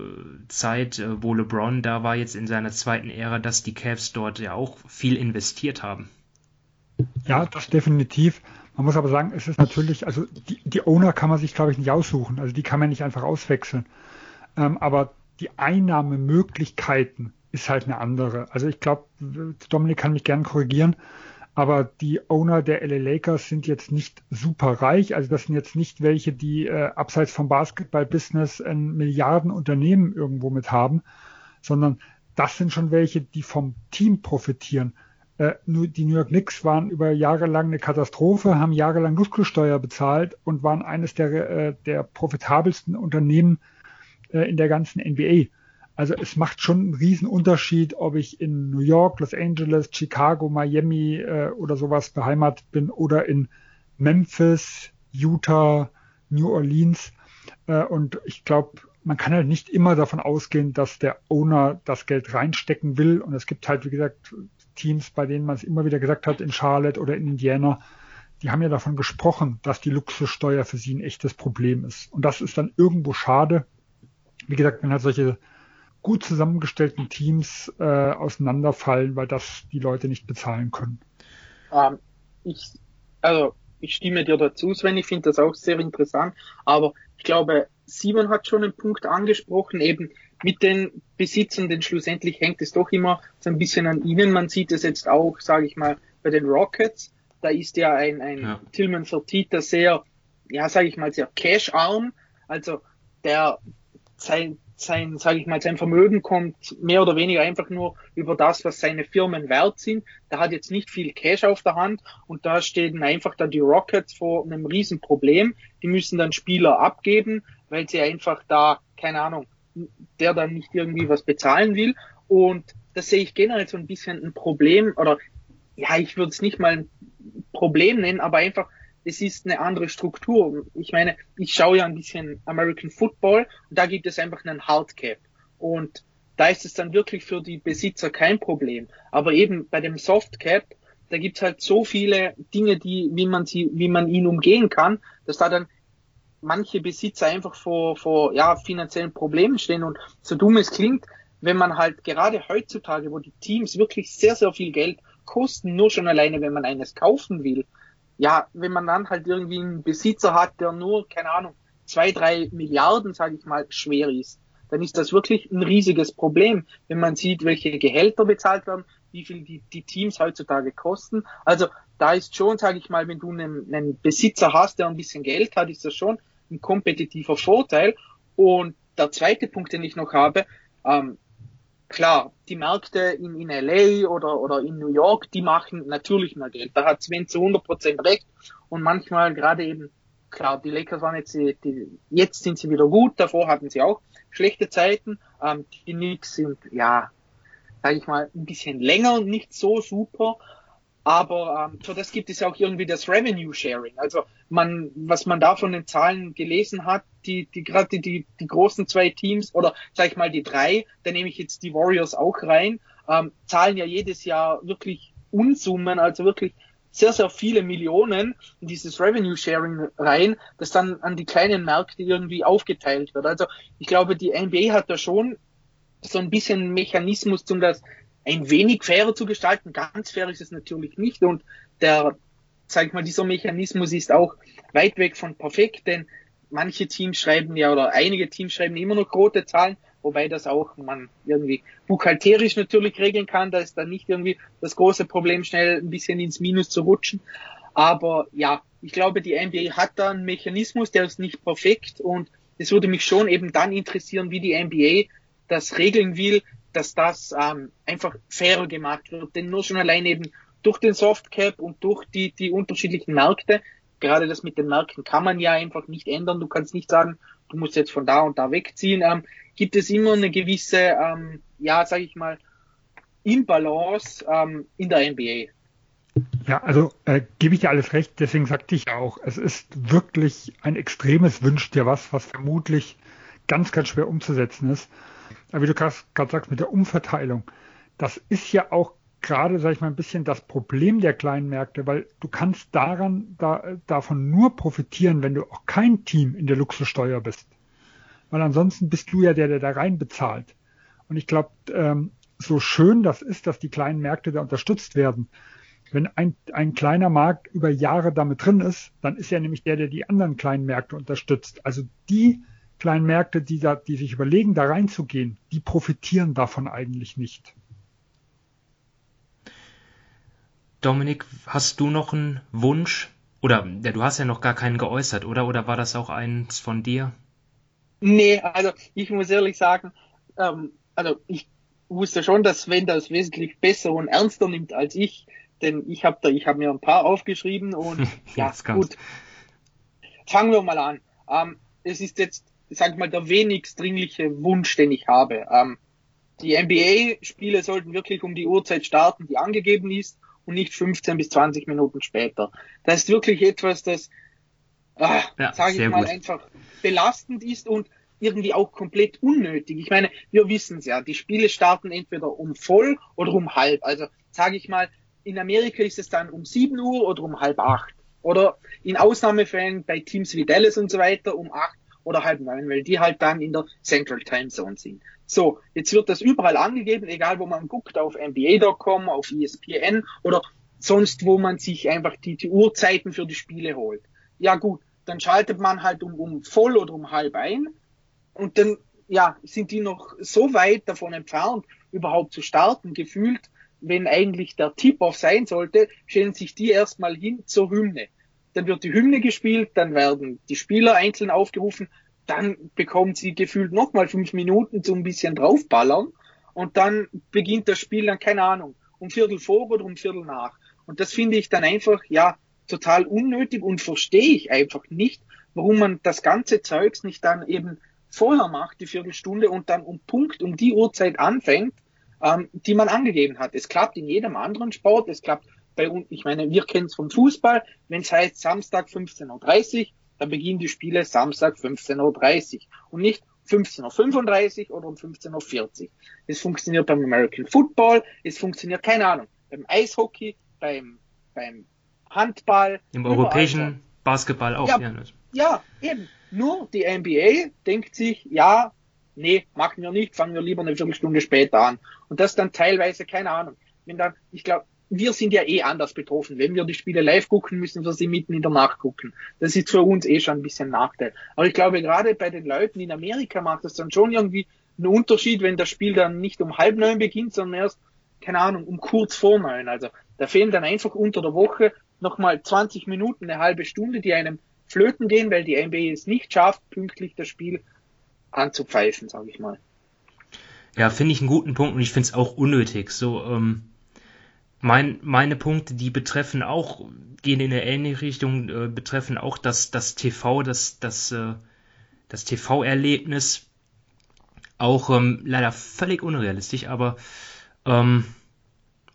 Zeit, äh, wo LeBron da war, jetzt in seiner zweiten Ära, dass die Cavs dort ja auch viel investiert haben. Ja, das definitiv. Man muss aber sagen, es ist natürlich, also die, die Owner kann man sich, glaube ich, nicht aussuchen. Also die kann man nicht einfach auswechseln. Ähm, aber die Einnahmemöglichkeiten ist halt eine andere. Also ich glaube, Dominik kann mich gern korrigieren, aber die Owner der LA Lakers sind jetzt nicht super reich. Also das sind jetzt nicht welche, die äh, abseits vom Basketball-Business ein Milliardenunternehmen irgendwo mit haben, sondern das sind schon welche, die vom Team profitieren. Äh, die New York Knicks waren über Jahre lang eine Katastrophe, haben jahrelang Luxussteuer bezahlt und waren eines der, äh, der profitabelsten Unternehmen äh, in der ganzen NBA. Also es macht schon einen riesen Unterschied, ob ich in New York, Los Angeles, Chicago, Miami äh, oder sowas beheimatet bin oder in Memphis, Utah, New Orleans. Äh, und ich glaube, man kann halt nicht immer davon ausgehen, dass der Owner das Geld reinstecken will. Und es gibt halt, wie gesagt, Teams, bei denen man es immer wieder gesagt hat, in Charlotte oder in Indiana, die haben ja davon gesprochen, dass die Luxussteuer für sie ein echtes Problem ist. Und das ist dann irgendwo schade. Wie gesagt, wenn halt solche gut zusammengestellten Teams äh, auseinanderfallen, weil das die Leute nicht bezahlen können. Ähm, ich, also ich stimme dir dazu, Sven, ich finde das auch sehr interessant, aber ich glaube, Simon hat schon einen Punkt angesprochen, eben mit den Besitzern, denn schlussendlich hängt es doch immer so ein bisschen an ihnen. Man sieht es jetzt auch, sage ich mal, bei den Rockets. Da ist ja ein, ein ja. Tillman Fertitta sehr, ja, sage ich mal, sehr cash-arm. Also der sein, sein, sage ich mal, sein Vermögen kommt mehr oder weniger einfach nur über das, was seine Firmen wert sind. Der hat jetzt nicht viel Cash auf der Hand und da stehen einfach dann die Rockets vor einem Riesenproblem. Die müssen dann Spieler abgeben, weil sie einfach da, keine Ahnung, der dann nicht irgendwie was bezahlen will. Und das sehe ich generell so ein bisschen ein Problem oder ja, ich würde es nicht mal ein Problem nennen, aber einfach, es ist eine andere Struktur. Ich meine, ich schaue ja ein bisschen American Football und da gibt es einfach einen Hardcap. Und da ist es dann wirklich für die Besitzer kein Problem. Aber eben bei dem Softcap, da gibt's halt so viele Dinge, die, wie man sie, wie man ihn umgehen kann, dass da dann manche Besitzer einfach vor, vor ja, finanziellen Problemen stehen. Und so dumm es klingt, wenn man halt gerade heutzutage, wo die Teams wirklich sehr, sehr viel Geld kosten, nur schon alleine, wenn man eines kaufen will, ja, wenn man dann halt irgendwie einen Besitzer hat, der nur, keine Ahnung, zwei, drei Milliarden, sage ich mal, schwer ist, dann ist das wirklich ein riesiges Problem, wenn man sieht, welche Gehälter bezahlt werden, wie viel die, die Teams heutzutage kosten. Also da ist schon, sage ich mal, wenn du einen, einen Besitzer hast, der ein bisschen Geld hat, ist das schon ein kompetitiver Vorteil. Und der zweite Punkt, den ich noch habe, ähm, klar, die Märkte in, in LA oder, oder in New York, die machen natürlich mehr Geld. Da hat Sven zu 100% recht. Und manchmal gerade eben, klar, die Lakers waren jetzt, die, jetzt sind sie wieder gut, davor hatten sie auch schlechte Zeiten. Ähm, die Knicks sind, ja, sage ich mal, ein bisschen länger und nicht so super. Aber ähm, für das gibt es ja auch irgendwie das Revenue Sharing. Also man, was man da von den Zahlen gelesen hat, die, die gerade die, die großen zwei Teams oder sag ich mal die drei, da nehme ich jetzt die Warriors auch rein, ähm, zahlen ja jedes Jahr wirklich Unsummen, also wirklich sehr, sehr viele Millionen in dieses Revenue Sharing rein, das dann an die kleinen Märkte irgendwie aufgeteilt wird. Also ich glaube, die NBA hat da schon so ein bisschen Mechanismus, um das ein wenig fairer zu gestalten. Ganz fair ist es natürlich nicht und der, sag ich mal, dieser Mechanismus ist auch weit weg von perfekt, denn manche Teams schreiben ja oder einige Teams schreiben immer noch rote Zahlen, wobei das auch man irgendwie buchhalterisch natürlich regeln kann, da ist dann nicht irgendwie das große Problem, schnell ein bisschen ins Minus zu rutschen. Aber ja, ich glaube, die NBA hat da einen Mechanismus, der ist nicht perfekt und es würde mich schon eben dann interessieren, wie die NBA das regeln will, dass das ähm, einfach fairer gemacht wird. Denn nur schon allein eben durch den Softcap und durch die, die unterschiedlichen Märkte, gerade das mit den Märkten kann man ja einfach nicht ändern. Du kannst nicht sagen, du musst jetzt von da und da wegziehen. Ähm, gibt es immer eine gewisse, ähm, ja, sage ich mal, Imbalance ähm, in der NBA. Ja, also äh, gebe ich dir alles recht, deswegen sagte ich auch, es ist wirklich ein extremes Wünsch dir was, was vermutlich ganz, ganz schwer umzusetzen ist. Wie du gerade sagst, mit der Umverteilung, das ist ja auch gerade, sage ich mal, ein bisschen das Problem der kleinen Märkte, weil du kannst daran, da, davon nur profitieren, wenn du auch kein Team in der Luxussteuer bist. Weil ansonsten bist du ja der, der da rein bezahlt. Und ich glaube, ähm, so schön das ist, dass die kleinen Märkte da unterstützt werden, wenn ein, ein kleiner Markt über Jahre damit drin ist, dann ist er nämlich der, der die anderen kleinen Märkte unterstützt. Also die kleinen Märkte, die, da, die sich überlegen, da reinzugehen, die profitieren davon eigentlich nicht. Dominik, hast du noch einen Wunsch? Oder ja, du hast ja noch gar keinen geäußert, oder? Oder war das auch eins von dir? Nee, also ich muss ehrlich sagen, ähm, also ich wusste schon, dass Sven das wesentlich besser und ernster nimmt als ich, denn ich habe da, ich habe mir ein paar aufgeschrieben und <laughs> ja, gut. Fangen wir mal an. Ähm, es ist jetzt, sag ich mal, der wenigst dringliche Wunsch, den ich habe. Ähm, die NBA-Spiele sollten wirklich um die Uhrzeit starten, die angegeben ist und nicht 15 bis 20 Minuten später. Das ist wirklich etwas, das, ah, ja, sage ich mal, gut. einfach belastend ist und irgendwie auch komplett unnötig. Ich meine, wir wissen es ja, die Spiele starten entweder um voll oder um halb. Also sage ich mal, in Amerika ist es dann um 7 Uhr oder um halb acht. Oder in Ausnahmefällen bei Teams wie Dallas und so weiter um acht oder halb neun, weil die halt dann in der Central Time Zone sind. So, jetzt wird das überall angegeben, egal wo man guckt, auf NBA.com, auf ESPN oder sonst, wo man sich einfach die, die Uhrzeiten für die Spiele holt. Ja gut, dann schaltet man halt um, um voll oder um halb ein und dann ja, sind die noch so weit davon entfernt, überhaupt zu starten, gefühlt, wenn eigentlich der Tip-Off sein sollte, stellen sich die erstmal hin zur Hymne. Dann wird die Hymne gespielt, dann werden die Spieler einzeln aufgerufen, dann bekommen sie gefühlt nochmal fünf Minuten zum ein bisschen draufballern und dann beginnt das Spiel dann, keine Ahnung, um Viertel vor oder um Viertel nach. Und das finde ich dann einfach, ja, total unnötig und verstehe ich einfach nicht, warum man das ganze Zeugs nicht dann eben vorher macht, die Viertelstunde, und dann um Punkt um die Uhrzeit anfängt, ähm, die man angegeben hat. Es klappt in jedem anderen Sport, es klappt bei uns, ich meine, wir kennen es vom Fußball, wenn es heißt Samstag 15.30 Uhr, dann beginnen die Spiele Samstag 15.30 Uhr und nicht 15.35 Uhr oder um 15.40 Uhr. Es funktioniert beim American Football, es funktioniert, keine Ahnung, beim Eishockey, beim, beim Handball. Im europäischen Basketball auch. Ja, ja, ja, eben. Nur die NBA denkt sich, ja, nee, machen wir nicht, fangen wir lieber eine Viertelstunde später an. Und das dann teilweise, keine Ahnung. Wenn dann, ich glaube, wir sind ja eh anders betroffen. Wenn wir die Spiele live gucken, müssen wir sie mitten in der Nacht gucken. Das ist für uns eh schon ein bisschen Nachteil. Aber ich glaube, gerade bei den Leuten in Amerika macht es dann schon irgendwie einen Unterschied, wenn das Spiel dann nicht um halb neun beginnt, sondern erst, keine Ahnung, um kurz vor neun. Also da fehlen dann einfach unter der Woche nochmal 20 Minuten, eine halbe Stunde, die einem flöten gehen, weil die NBA es nicht schafft, pünktlich das Spiel anzupfeifen, sage ich mal. Ja, finde ich einen guten Punkt und ich finde es auch unnötig. So, ähm, mein, meine Punkte, die betreffen auch, gehen in eine ähnliche Richtung, äh, betreffen auch das, das TV, das, das, äh, das TV-Erlebnis. Auch ähm, leider völlig unrealistisch, aber ähm,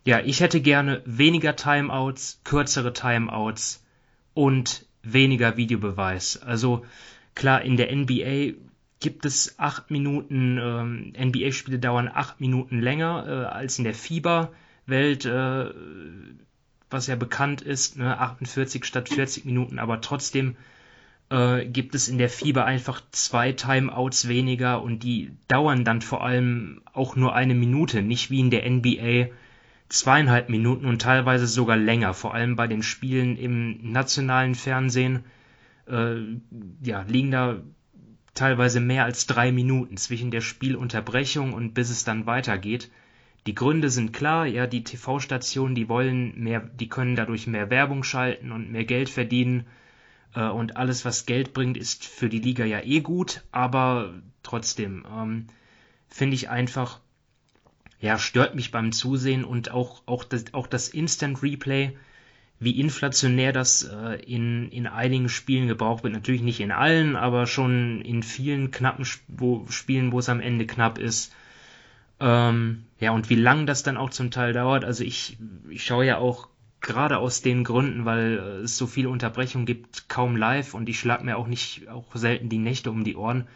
Ja, ich hätte gerne weniger Timeouts, kürzere Timeouts und weniger Videobeweis. Also klar, in der NBA gibt es acht Minuten, ähm, NBA-Spiele dauern acht Minuten länger äh, als in der FIBA-Welt, äh, was ja bekannt ist, ne, 48 statt 40 Minuten, aber trotzdem äh, gibt es in der FIBA einfach zwei Timeouts weniger und die dauern dann vor allem auch nur eine Minute, nicht wie in der NBA zweieinhalb Minuten und teilweise sogar länger, vor allem bei den Spielen im nationalen Fernsehen. Äh, ja, liegen da teilweise mehr als drei Minuten zwischen der Spielunterbrechung und bis es dann weitergeht. Die Gründe sind klar, ja, die TV-Stationen, die wollen mehr, die können dadurch mehr Werbung schalten und mehr Geld verdienen. Äh, und alles, was Geld bringt, ist für die Liga ja eh gut, aber trotzdem ähm, finde ich einfach, ja, stört mich beim Zusehen und auch, auch, das, auch das Instant Replay, wie inflationär das äh, in, in einigen Spielen gebraucht wird. Natürlich nicht in allen, aber schon in vielen knappen Sp wo, Spielen, wo es am Ende knapp ist. Ähm, ja, und wie lang das dann auch zum Teil dauert. Also ich, ich schaue ja auch gerade aus den Gründen, weil es so viele Unterbrechungen gibt, kaum live und ich schlag mir auch nicht, auch selten die Nächte um die Ohren.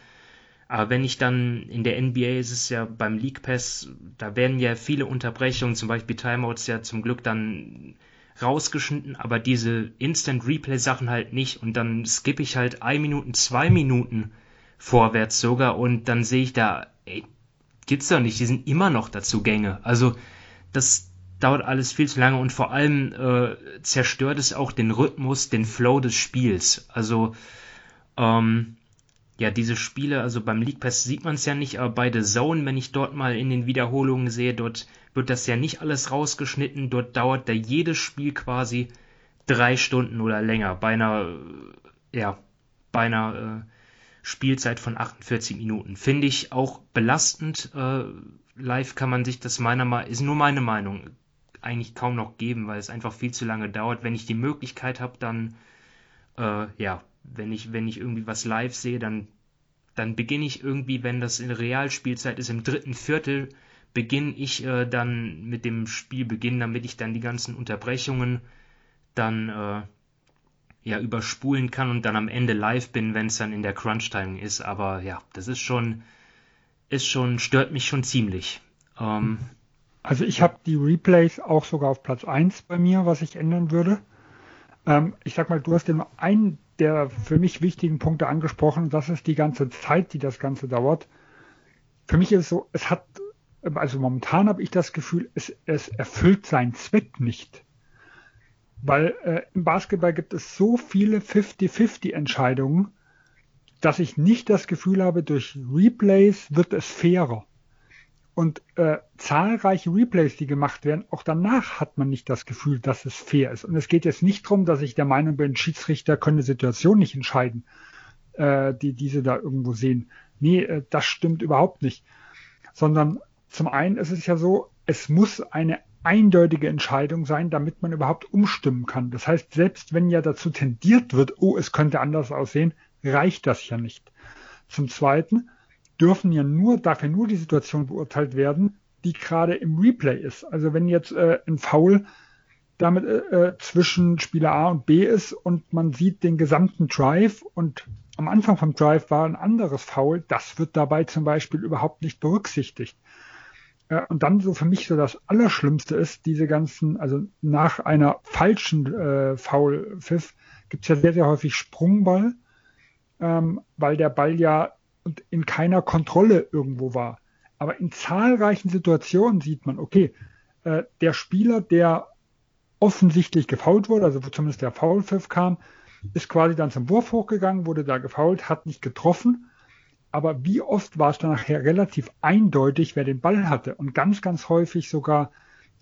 Aber wenn ich dann in der NBA ist es ja beim League Pass, da werden ja viele Unterbrechungen, zum Beispiel Timeouts ja zum Glück dann rausgeschnitten, aber diese Instant Replay Sachen halt nicht und dann skippe ich halt ein Minuten, zwei Minuten vorwärts sogar und dann sehe ich da, ey, gibt's doch nicht, die sind immer noch dazu Gänge. Also das dauert alles viel zu lange und vor allem äh, zerstört es auch den Rhythmus, den Flow des Spiels. Also ähm, ja, diese Spiele, also beim League Pass sieht man es ja nicht, aber bei The Zone, wenn ich dort mal in den Wiederholungen sehe, dort wird das ja nicht alles rausgeschnitten, dort dauert da jedes Spiel quasi drei Stunden oder länger, bei einer, ja, bei einer äh, Spielzeit von 48 Minuten. Finde ich auch belastend. Äh, live kann man sich das meiner Meinung, ist nur meine Meinung, eigentlich kaum noch geben, weil es einfach viel zu lange dauert. Wenn ich die Möglichkeit habe, dann, äh, ja, wenn ich, wenn ich irgendwie was live sehe, dann, dann beginne ich irgendwie, wenn das in Realspielzeit ist, im dritten Viertel, beginne ich äh, dann mit dem Spielbeginn, damit ich dann die ganzen Unterbrechungen dann äh, ja überspulen kann und dann am Ende live bin, wenn es dann in der Crunch-Time ist. Aber ja, das ist schon, ist schon, stört mich schon ziemlich. Ähm, also ich habe die Replays auch sogar auf Platz 1 bei mir, was ich ändern würde. Ähm, ich sag mal, du hast den einen der für mich wichtigen Punkte angesprochen. Das ist die ganze Zeit, die das Ganze dauert. Für mich ist es so, es hat, also momentan habe ich das Gefühl, es, es erfüllt seinen Zweck nicht. Weil äh, im Basketball gibt es so viele 50-50 Entscheidungen, dass ich nicht das Gefühl habe, durch Replays wird es fairer. Und äh, zahlreiche Replays, die gemacht werden, auch danach hat man nicht das Gefühl, dass es fair ist. Und es geht jetzt nicht darum, dass ich der Meinung bin, Schiedsrichter können eine Situation nicht entscheiden, äh, die diese da irgendwo sehen. Nee, äh, das stimmt überhaupt nicht. Sondern zum einen ist es ja so, es muss eine eindeutige Entscheidung sein, damit man überhaupt umstimmen kann. Das heißt, selbst wenn ja dazu tendiert wird, oh, es könnte anders aussehen, reicht das ja nicht. Zum Zweiten dürfen ja nur, darf ja nur die Situation beurteilt werden, die gerade im Replay ist. Also wenn jetzt äh, ein Foul damit äh, äh, zwischen Spieler A und B ist und man sieht den gesamten Drive und am Anfang vom Drive war ein anderes Foul, das wird dabei zum Beispiel überhaupt nicht berücksichtigt. Und dann so für mich so das Allerschlimmste ist, diese ganzen, also nach einer falschen äh, Foul-Pfiff gibt es ja sehr, sehr häufig Sprungball, ähm, weil der Ball ja in keiner Kontrolle irgendwo war. Aber in zahlreichen Situationen sieht man, okay, äh, der Spieler, der offensichtlich gefault wurde, also wo zumindest der Foulpfiff kam, ist quasi dann zum Wurf hochgegangen, wurde da gefault, hat nicht getroffen. Aber wie oft war es dann nachher relativ eindeutig, wer den Ball hatte? Und ganz, ganz häufig sogar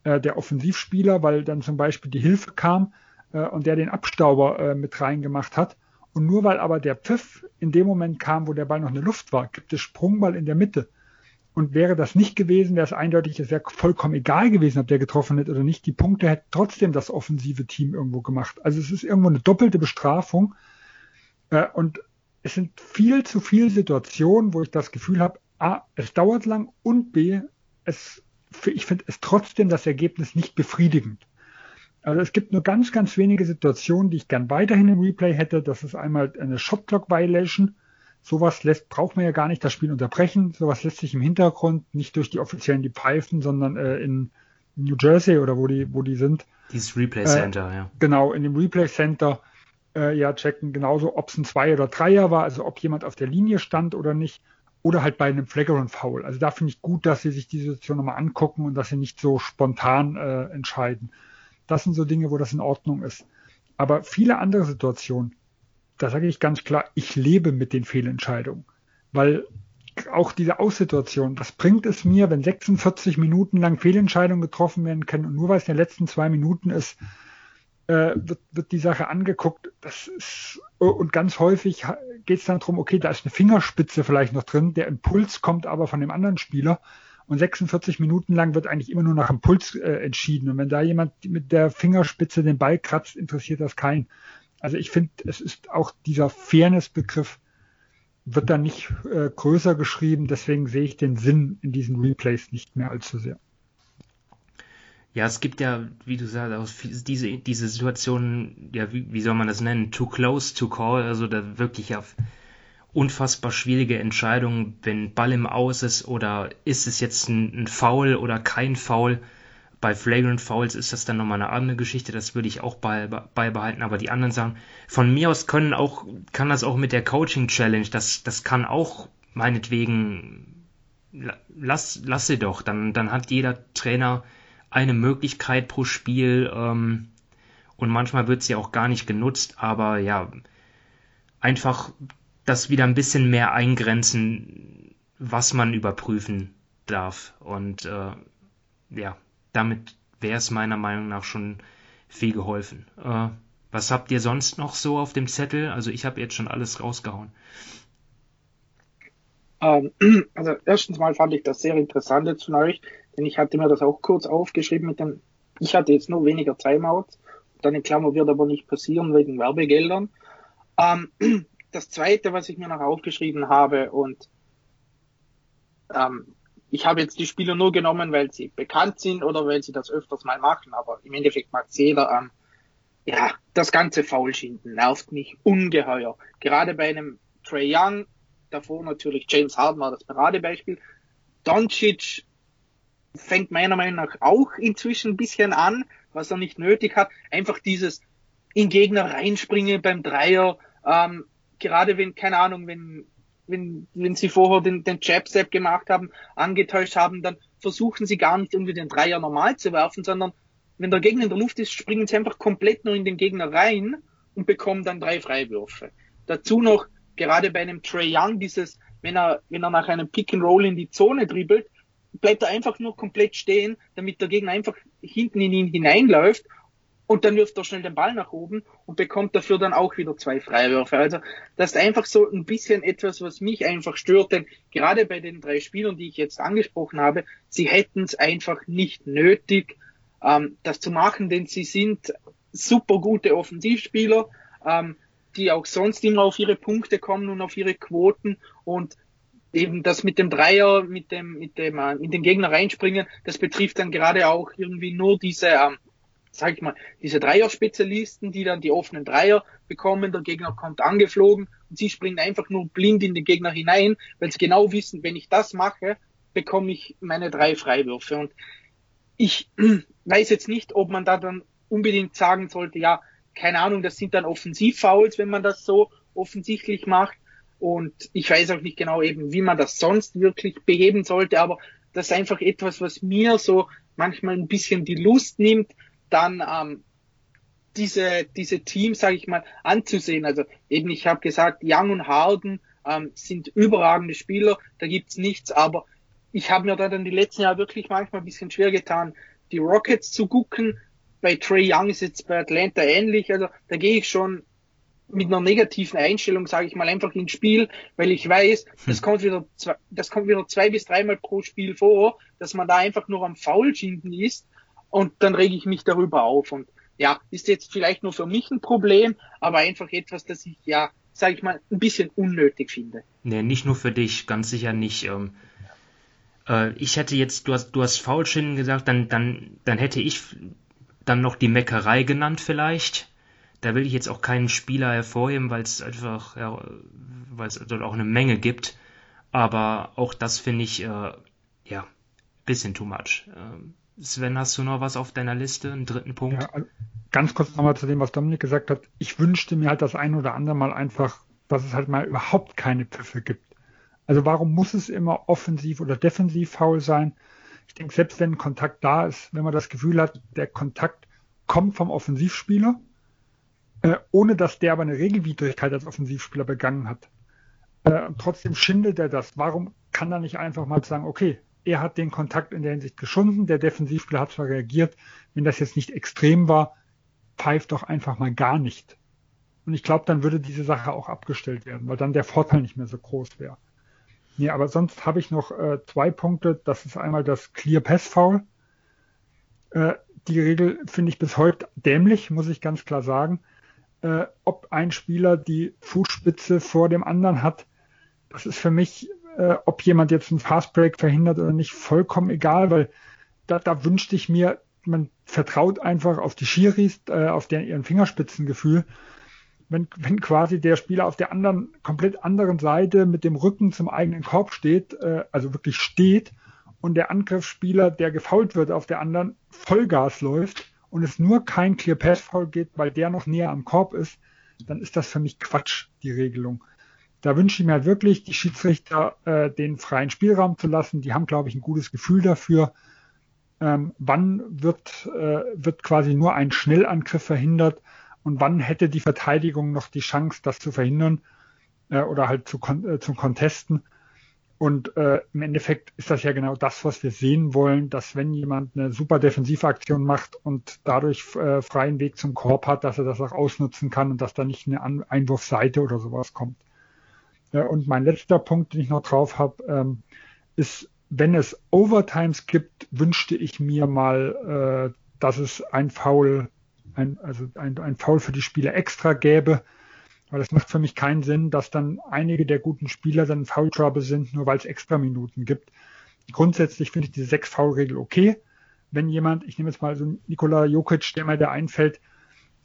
äh, der Offensivspieler, weil dann zum Beispiel die Hilfe kam äh, und der den Abstauber äh, mit reingemacht hat. Und nur weil aber der Pfiff in dem Moment kam, wo der Ball noch in der Luft war, gibt es Sprungball in der Mitte. Und wäre das nicht gewesen, wäre es eindeutig, es wäre vollkommen egal gewesen, ob der getroffen hätte oder nicht. Die Punkte hätte trotzdem das offensive Team irgendwo gemacht. Also es ist irgendwo eine doppelte Bestrafung. Äh, und es sind viel zu viele Situationen, wo ich das Gefühl habe, A, es dauert lang und B, es ich finde es trotzdem das Ergebnis nicht befriedigend. Also es gibt nur ganz, ganz wenige Situationen, die ich gern weiterhin im Replay hätte. Das ist einmal eine Shotclock Violation. Sowas lässt, braucht man ja gar nicht das Spiel unterbrechen. Sowas lässt sich im Hintergrund nicht durch die Offiziellen die pfeifen, sondern äh, in New Jersey oder wo die, wo die sind. Dieses Replay Center, äh, ja. Genau, in dem Replay Center äh, ja checken, genauso ob es ein Zwei- oder Dreier war, also ob jemand auf der Linie stand oder nicht. Oder halt bei einem Flagrant Foul. Also da finde ich gut, dass sie sich die Situation nochmal angucken und dass sie nicht so spontan äh, entscheiden. Das sind so Dinge, wo das in Ordnung ist. Aber viele andere Situationen, da sage ich ganz klar, ich lebe mit den Fehlentscheidungen. Weil auch diese Aussituation, das bringt es mir, wenn 46 Minuten lang Fehlentscheidungen getroffen werden können und nur weil es in den letzten zwei Minuten ist, äh, wird, wird die Sache angeguckt. Das ist, und ganz häufig geht es dann darum, okay, da ist eine Fingerspitze vielleicht noch drin, der Impuls kommt aber von dem anderen Spieler und 46 Minuten lang wird eigentlich immer nur nach Impuls äh, entschieden. Und wenn da jemand mit der Fingerspitze den Ball kratzt, interessiert das keinen. Also ich finde, es ist auch dieser Fairness-Begriff wird dann nicht äh, größer geschrieben. Deswegen sehe ich den Sinn in diesen Replays nicht mehr allzu sehr. Ja, es gibt ja, wie du sagst, diese, diese Situationen, ja, wie, wie soll man das nennen? Too close to call, also da wirklich auf unfassbar schwierige Entscheidungen, wenn Ball im Aus ist oder ist es jetzt ein, ein Foul oder kein Foul. Bei Flagrant Fouls ist das dann nochmal eine andere Geschichte, das würde ich auch beibehalten, aber die anderen Sachen, von mir aus können auch, kann das auch mit der Coaching Challenge, das, das kann auch meinetwegen, lass, lass sie doch, dann, dann hat jeder Trainer eine Möglichkeit pro Spiel ähm, und manchmal wird sie auch gar nicht genutzt, aber ja, einfach das wieder ein bisschen mehr eingrenzen, was man überprüfen darf. Und äh, ja, damit wäre es meiner Meinung nach schon viel geholfen. Äh, was habt ihr sonst noch so auf dem Zettel? Also ich habe jetzt schon alles rausgehauen. Ähm, <clears throat> also erstens mal fand ich das sehr interessant jetzt von denn ich hatte mir das auch kurz aufgeschrieben mit dem, ich hatte jetzt nur weniger Timeouts, dann in Klammer wird aber nicht passieren wegen Werbegeldern. Ähm, <clears throat> das zweite, was ich mir noch aufgeschrieben habe und ähm, ich habe jetzt die Spieler nur genommen, weil sie bekannt sind oder weil sie das öfters mal machen, aber im Endeffekt macht jeder an. Ähm, ja, das ganze Foulschinden nervt mich ungeheuer. Gerade bei einem Trey Young, davor natürlich James Harden war das Paradebeispiel. Doncic fängt meiner Meinung nach auch inzwischen ein bisschen an, was er nicht nötig hat. Einfach dieses in Gegner reinspringen beim Dreier, ähm, gerade wenn, keine Ahnung, wenn, wenn, wenn sie vorher den, den Jab-Step gemacht haben, angetäuscht haben, dann versuchen sie gar nicht irgendwie den Dreier normal zu werfen, sondern wenn der Gegner in der Luft ist, springen sie einfach komplett nur in den Gegner rein und bekommen dann drei Freiwürfe. Dazu noch, gerade bei einem Trey Young, dieses, wenn er, wenn er nach einem Pick and Roll in die Zone dribbelt, bleibt er einfach nur komplett stehen, damit der Gegner einfach hinten in ihn hineinläuft und dann wirft er schnell den Ball nach oben und bekommt dafür dann auch wieder zwei Freiwürfe. Also das ist einfach so ein bisschen etwas, was mich einfach stört, denn gerade bei den drei Spielern, die ich jetzt angesprochen habe, sie hätten es einfach nicht nötig, ähm, das zu machen, denn sie sind super gute Offensivspieler, ähm, die auch sonst immer auf ihre Punkte kommen und auf ihre Quoten und eben das mit dem Dreier, mit dem, mit dem äh, in den Gegner reinspringen, das betrifft dann gerade auch irgendwie nur diese ähm, sag ich mal, diese Dreier-Spezialisten, die dann die offenen Dreier bekommen, der Gegner kommt angeflogen und sie springen einfach nur blind in den Gegner hinein, weil sie genau wissen, wenn ich das mache, bekomme ich meine drei Freiwürfe. Und ich <clears throat> weiß jetzt nicht, ob man da dann unbedingt sagen sollte, ja, keine Ahnung, das sind dann Offensivfouls, wenn man das so offensichtlich macht. Und ich weiß auch nicht genau eben, wie man das sonst wirklich beheben sollte, aber das ist einfach etwas, was mir so manchmal ein bisschen die Lust nimmt, dann ähm, diese, diese Teams, sage ich mal, anzusehen. Also eben, ich habe gesagt, Young und Harden ähm, sind überragende Spieler, da gibt's nichts, aber ich habe mir da dann die letzten Jahre wirklich manchmal ein bisschen schwer getan, die Rockets zu gucken. Bei Trey Young ist jetzt bei Atlanta ähnlich, also da gehe ich schon mit einer negativen Einstellung, sage ich mal, einfach ins Spiel, weil ich weiß, das hm. kommt wieder zwei, das kommt wieder zwei bis dreimal pro Spiel vor, dass man da einfach nur am Foulschinden ist und dann rege ich mich darüber auf. Und ja, ist jetzt vielleicht nur für mich ein Problem, aber einfach etwas, das ich ja, sage ich mal, ein bisschen unnötig finde. Nee, nicht nur für dich, ganz sicher nicht. Ähm, Äh, ich hätte jetzt, du hast, du hast Foulschienen gesagt, dann, dann, dann hätte ich dann noch die Meckerei genannt vielleicht. Da will ich jetzt auch keinen Spieler hervorheben, weil es einfach, ja, weil es dort auch eine Menge gibt. Aber auch das finde ich, äh, ja, bisschen too much. Äh, Sven, hast du noch was auf deiner Liste, einen dritten Punkt? Ja, also ganz kurz nochmal zu dem, was Dominik gesagt hat. Ich wünschte mir halt das ein oder andere Mal einfach, dass es halt mal überhaupt keine Pfiffe gibt. Also warum muss es immer offensiv oder defensiv faul sein? Ich denke, selbst wenn Kontakt da ist, wenn man das Gefühl hat, der Kontakt kommt vom Offensivspieler, äh, ohne dass der aber eine Regelwidrigkeit als Offensivspieler begangen hat. Äh, trotzdem schindelt er das. Warum kann er nicht einfach mal sagen, okay, er hat den Kontakt in der Hinsicht geschunden, der Defensivspieler hat zwar reagiert, wenn das jetzt nicht extrem war, pfeift doch einfach mal gar nicht. Und ich glaube, dann würde diese Sache auch abgestellt werden, weil dann der Vorteil nicht mehr so groß wäre. Nee, aber sonst habe ich noch äh, zwei Punkte. Das ist einmal das Clear Pass Foul. Äh, die Regel finde ich bis heute dämlich, muss ich ganz klar sagen. Äh, ob ein Spieler die Fußspitze vor dem anderen hat, das ist für mich, äh, ob jemand jetzt einen Fastbreak verhindert oder nicht, vollkommen egal, weil da, da wünschte ich mir, man vertraut einfach auf die Schiris, äh, auf deren ihren Fingerspitzengefühl. Wenn, wenn quasi der Spieler auf der anderen, komplett anderen Seite mit dem Rücken zum eigenen Korb steht, äh, also wirklich steht, und der Angriffsspieler, der gefault wird, auf der anderen Vollgas läuft und es nur kein Clear Pass Foul geht, weil der noch näher am Korb ist, dann ist das für mich Quatsch, die Regelung. Da wünsche ich mir halt wirklich, die Schiedsrichter äh, den freien Spielraum zu lassen. Die haben, glaube ich, ein gutes Gefühl dafür. Ähm, wann wird, äh, wird quasi nur ein Schnellangriff verhindert und wann hätte die Verteidigung noch die Chance, das zu verhindern äh, oder halt zu, äh, zu contesten. Und äh, im Endeffekt ist das ja genau das, was wir sehen wollen, dass wenn jemand eine super Defensivaktion macht und dadurch äh, freien Weg zum Korb hat, dass er das auch ausnutzen kann und dass da nicht eine An Einwurfseite oder sowas kommt. Äh, und mein letzter Punkt, den ich noch drauf habe, ähm, ist, wenn es Overtimes gibt, wünschte ich mir mal, äh, dass es ein Foul ein, also ein, ein Foul für die Spieler extra gäbe. Weil es macht für mich keinen Sinn, dass dann einige der guten Spieler dann Foul Trouble sind, nur weil es extra Minuten gibt. Grundsätzlich finde ich diese sechs Foul-Regel okay. Wenn jemand, ich nehme jetzt mal so Nikola Jokic, der mir da einfällt,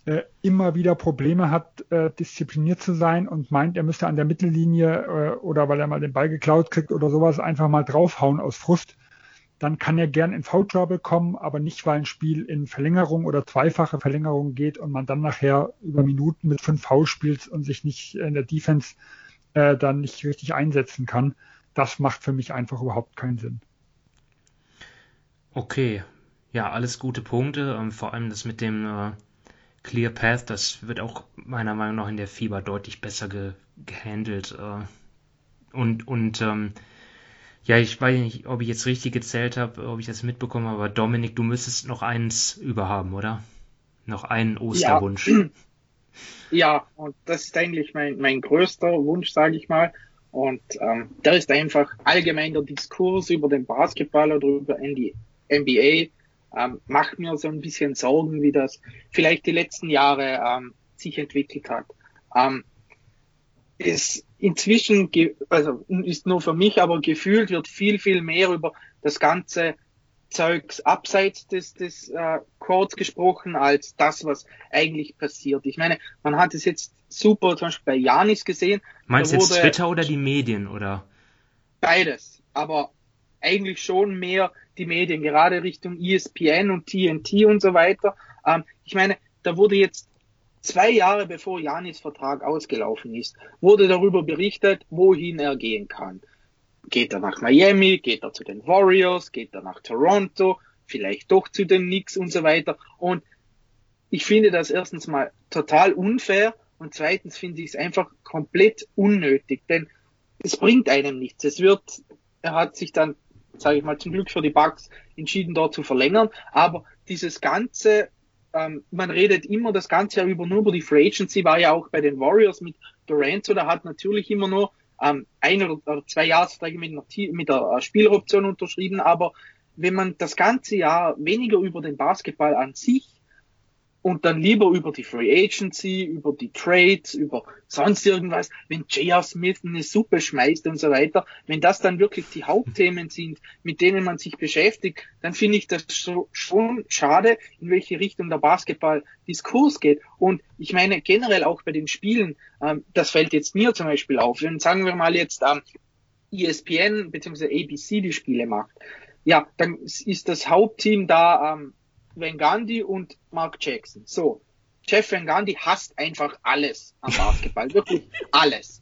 äh, immer wieder Probleme hat, äh, diszipliniert zu sein und meint, er müsste an der Mittellinie äh, oder weil er mal den Ball geklaut kriegt oder sowas einfach mal draufhauen aus Frust, dann kann er gern in Foul Trouble kommen, aber nicht, weil ein Spiel in Verlängerung oder zweifache Verlängerung geht und man dann nachher über Minuten mit fünf Foul spielt und sich nicht in der Defense äh, dann nicht richtig einsetzen kann. Das macht für mich einfach überhaupt keinen Sinn. Okay, ja, alles gute Punkte. Ähm, vor allem das mit dem äh, Clear Path, das wird auch meiner Meinung nach in der Fieber deutlich besser ge gehandelt. Äh, und und ähm, ja, ich weiß nicht, ob ich jetzt richtig gezählt habe, ob ich das mitbekommen habe, aber Dominik, du müsstest noch eins überhaben, oder? Noch einen Osterwunsch. Ja, <clears throat> ja und das ist eigentlich mein, mein größter Wunsch, sage ich mal. Und ähm, der ist einfach allgemein der Diskurs über den Basketball oder über die NBA. Ähm, macht mir so ein bisschen Sorgen, wie das vielleicht die letzten Jahre ähm, sich entwickelt hat. Ähm, ist inzwischen, also ist nur für mich, aber gefühlt wird viel, viel mehr über das ganze Zeugs abseits des, des äh, Courts gesprochen, als das, was eigentlich passiert. Ich meine, man hat es jetzt super zum Beispiel bei Janis gesehen. Meinst du jetzt Twitter oder die Medien, oder? Beides, aber eigentlich schon mehr die Medien, gerade Richtung ESPN und TNT und so weiter. Ähm, ich meine, da wurde jetzt Zwei Jahre bevor Janis Vertrag ausgelaufen ist, wurde darüber berichtet, wohin er gehen kann. Geht er nach Miami? Geht er zu den Warriors? Geht er nach Toronto? Vielleicht doch zu den Knicks und so weiter. Und ich finde das erstens mal total unfair und zweitens finde ich es einfach komplett unnötig, denn es bringt einem nichts. Es wird, er hat sich dann, sage ich mal, zum Glück für die Bugs entschieden, dort zu verlängern, aber dieses ganze ähm, man redet immer das ganze Jahr über nur über die Free Agency, war ja auch bei den Warriors mit Durant da hat natürlich immer nur ähm, ein oder zwei Jahresverträge mit, mit der äh, Spieleroption unterschrieben, aber wenn man das ganze Jahr weniger über den Basketball an sich und dann lieber über die Free Agency, über die Trades, über sonst irgendwas, wenn J.R. Smith eine Suppe schmeißt und so weiter, wenn das dann wirklich die Hauptthemen sind, mit denen man sich beschäftigt, dann finde ich das schon schade, in welche Richtung der Basketball-Diskurs geht. Und ich meine generell auch bei den Spielen, ähm, das fällt jetzt mir zum Beispiel auf, wenn sagen wir mal jetzt ähm, ESPN bzw. ABC die Spiele macht, ja, dann ist das Hauptteam da ähm, Van Gandhi und Mark Jackson. So, Jeff Van Gandhi hasst einfach alles am Basketball, wirklich alles.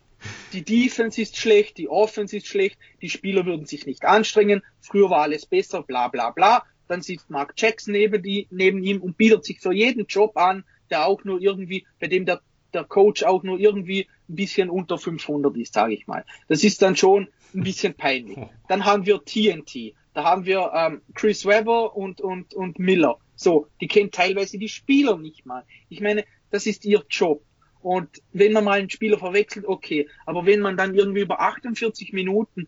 Die Defense ist schlecht, die Offense ist schlecht, die Spieler würden sich nicht anstrengen, früher war alles besser, bla bla bla. Dann sitzt Mark Jackson neben, die, neben ihm und bietet sich für jeden Job an, der auch nur irgendwie, bei dem der, der Coach auch nur irgendwie ein bisschen unter 500 ist, sage ich mal. Das ist dann schon ein bisschen peinlich. Dann haben wir TNT, da haben wir ähm, Chris Webber und, und, und Miller. So, die kennen teilweise die Spieler nicht mal. Ich meine, das ist ihr Job. Und wenn man mal einen Spieler verwechselt, okay. Aber wenn man dann irgendwie über 48 Minuten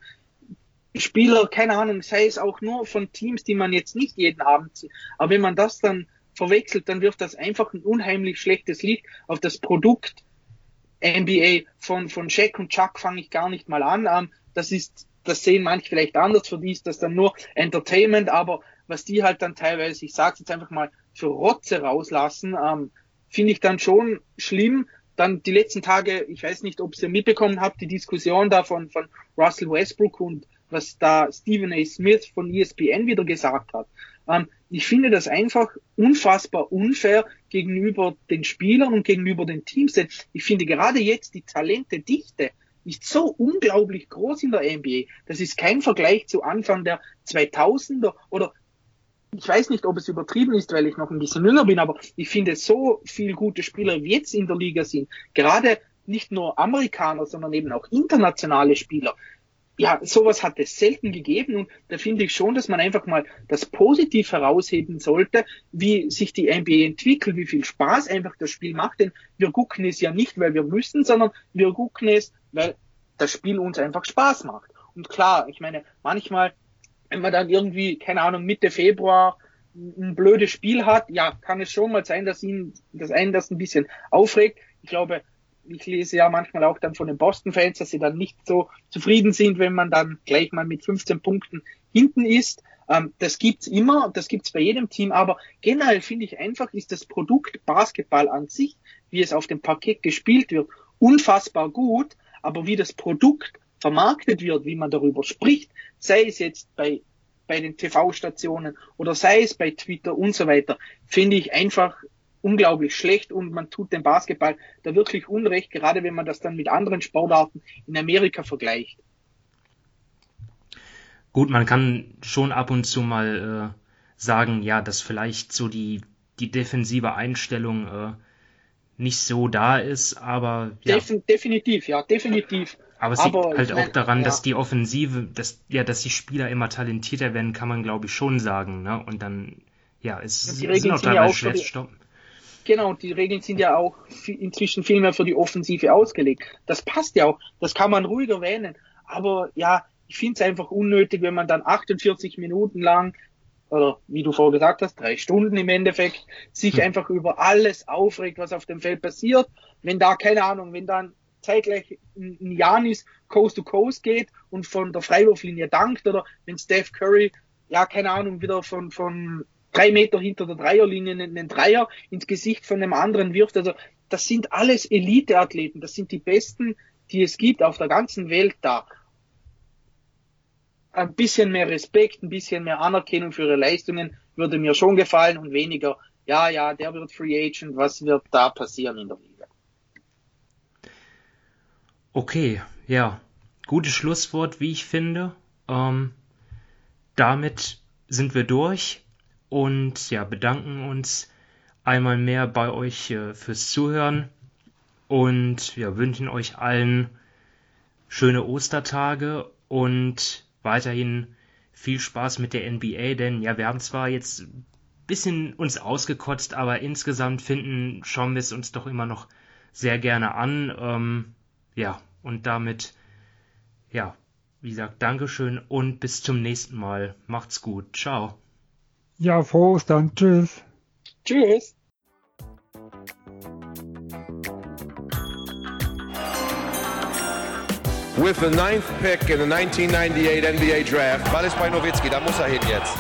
Spieler, keine Ahnung, sei es auch nur von Teams, die man jetzt nicht jeden Abend sieht, aber wenn man das dann verwechselt, dann wirft das einfach ein unheimlich schlechtes Licht auf das Produkt NBA von, von Shaq und Chuck fange ich gar nicht mal an. Das ist, das sehen manche vielleicht anders, für die ist das dann nur Entertainment, aber was die halt dann teilweise, ich sage jetzt einfach mal, für Rotze rauslassen, ähm, finde ich dann schon schlimm. Dann die letzten Tage, ich weiß nicht, ob ihr mitbekommen habt, die Diskussion da von, von Russell Westbrook und was da Stephen A. Smith von ESPN wieder gesagt hat. Ähm, ich finde das einfach unfassbar unfair gegenüber den Spielern und gegenüber den Teams. Denn ich finde gerade jetzt die Talentedichte ist so unglaublich groß in der NBA. Das ist kein Vergleich zu Anfang der 2000er oder ich weiß nicht, ob es übertrieben ist, weil ich noch ein bisschen jünger bin, aber ich finde so viel gute Spieler wie jetzt in der Liga sind, gerade nicht nur Amerikaner, sondern eben auch internationale Spieler. Ja, sowas hat es selten gegeben und da finde ich schon, dass man einfach mal das positiv herausheben sollte, wie sich die NBA entwickelt, wie viel Spaß einfach das Spiel macht, denn wir gucken es ja nicht, weil wir müssen, sondern wir gucken es, weil das Spiel uns einfach Spaß macht. Und klar, ich meine, manchmal wenn man dann irgendwie, keine Ahnung, Mitte Februar ein blödes Spiel hat, ja, kann es schon mal sein, dass ihn, dass einen das ein bisschen aufregt. Ich glaube, ich lese ja manchmal auch dann von den Boston-Fans, dass sie dann nicht so zufrieden sind, wenn man dann gleich mal mit 15 Punkten hinten ist. Ähm, das gibt's immer, das gibt's bei jedem Team, aber generell finde ich einfach, ist das Produkt Basketball an sich, wie es auf dem Parkett gespielt wird, unfassbar gut, aber wie das Produkt vermarktet wird, wie man darüber spricht, sei es jetzt bei, bei den TV-Stationen oder sei es bei Twitter und so weiter, finde ich einfach unglaublich schlecht und man tut dem Basketball da wirklich Unrecht, gerade wenn man das dann mit anderen Sportarten in Amerika vergleicht. Gut, man kann schon ab und zu mal äh, sagen, ja, dass vielleicht so die, die defensive Einstellung äh, nicht so da ist, aber ja. Defin definitiv, ja, definitiv. Aber es aber liegt halt auch daran, ja. dass die Offensive, dass, ja, dass die Spieler immer talentierter werden, kann man glaube ich schon sagen. Ne? Und dann, ja, es die Regeln sind auch teilweise schwer zu stoppen. Genau, und die Regeln sind ja auch inzwischen viel mehr für die Offensive ausgelegt. Das passt ja auch, das kann man ruhig erwähnen. Aber ja, ich finde es einfach unnötig, wenn man dann 48 Minuten lang oder wie du vorher gesagt hast, drei Stunden im Endeffekt, sich hm. einfach über alles aufregt, was auf dem Feld passiert. Wenn da, keine Ahnung, wenn dann zeitgleich ein Janis Coast to Coast geht und von der Freiwurflinie dankt oder wenn Steph Curry, ja, keine Ahnung, wieder von, von drei Meter hinter der Dreierlinie einen Dreier ins Gesicht von einem anderen wirft. Also das sind alles Elite-Athleten, das sind die besten, die es gibt auf der ganzen Welt da. Ein bisschen mehr Respekt, ein bisschen mehr Anerkennung für ihre Leistungen würde mir schon gefallen und weniger, ja, ja, der wird Free Agent, was wird da passieren in der? Okay, ja, gutes Schlusswort, wie ich finde. Ähm, damit sind wir durch und ja, bedanken uns einmal mehr bei euch äh, fürs Zuhören und ja, wünschen euch allen schöne Ostertage und weiterhin viel Spaß mit der NBA, denn ja, wir haben zwar jetzt ein bisschen uns ausgekotzt, aber insgesamt finden, schauen wir es uns doch immer noch sehr gerne an. Ähm, ja, und damit, ja, wie gesagt, Dankeschön und bis zum nächsten Mal. Macht's gut. Ciao. Ja, frohe dann. Tschüss. Tschüss. With the ninth pick in the 1998 NBA Draft, Ball ist bei Nowitzki, da muss er hin jetzt.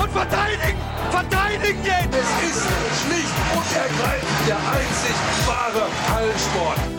Und verteidigen, verteidigen jetzt! Es ist schlicht und ergreifend der einzig wahre Hallensport.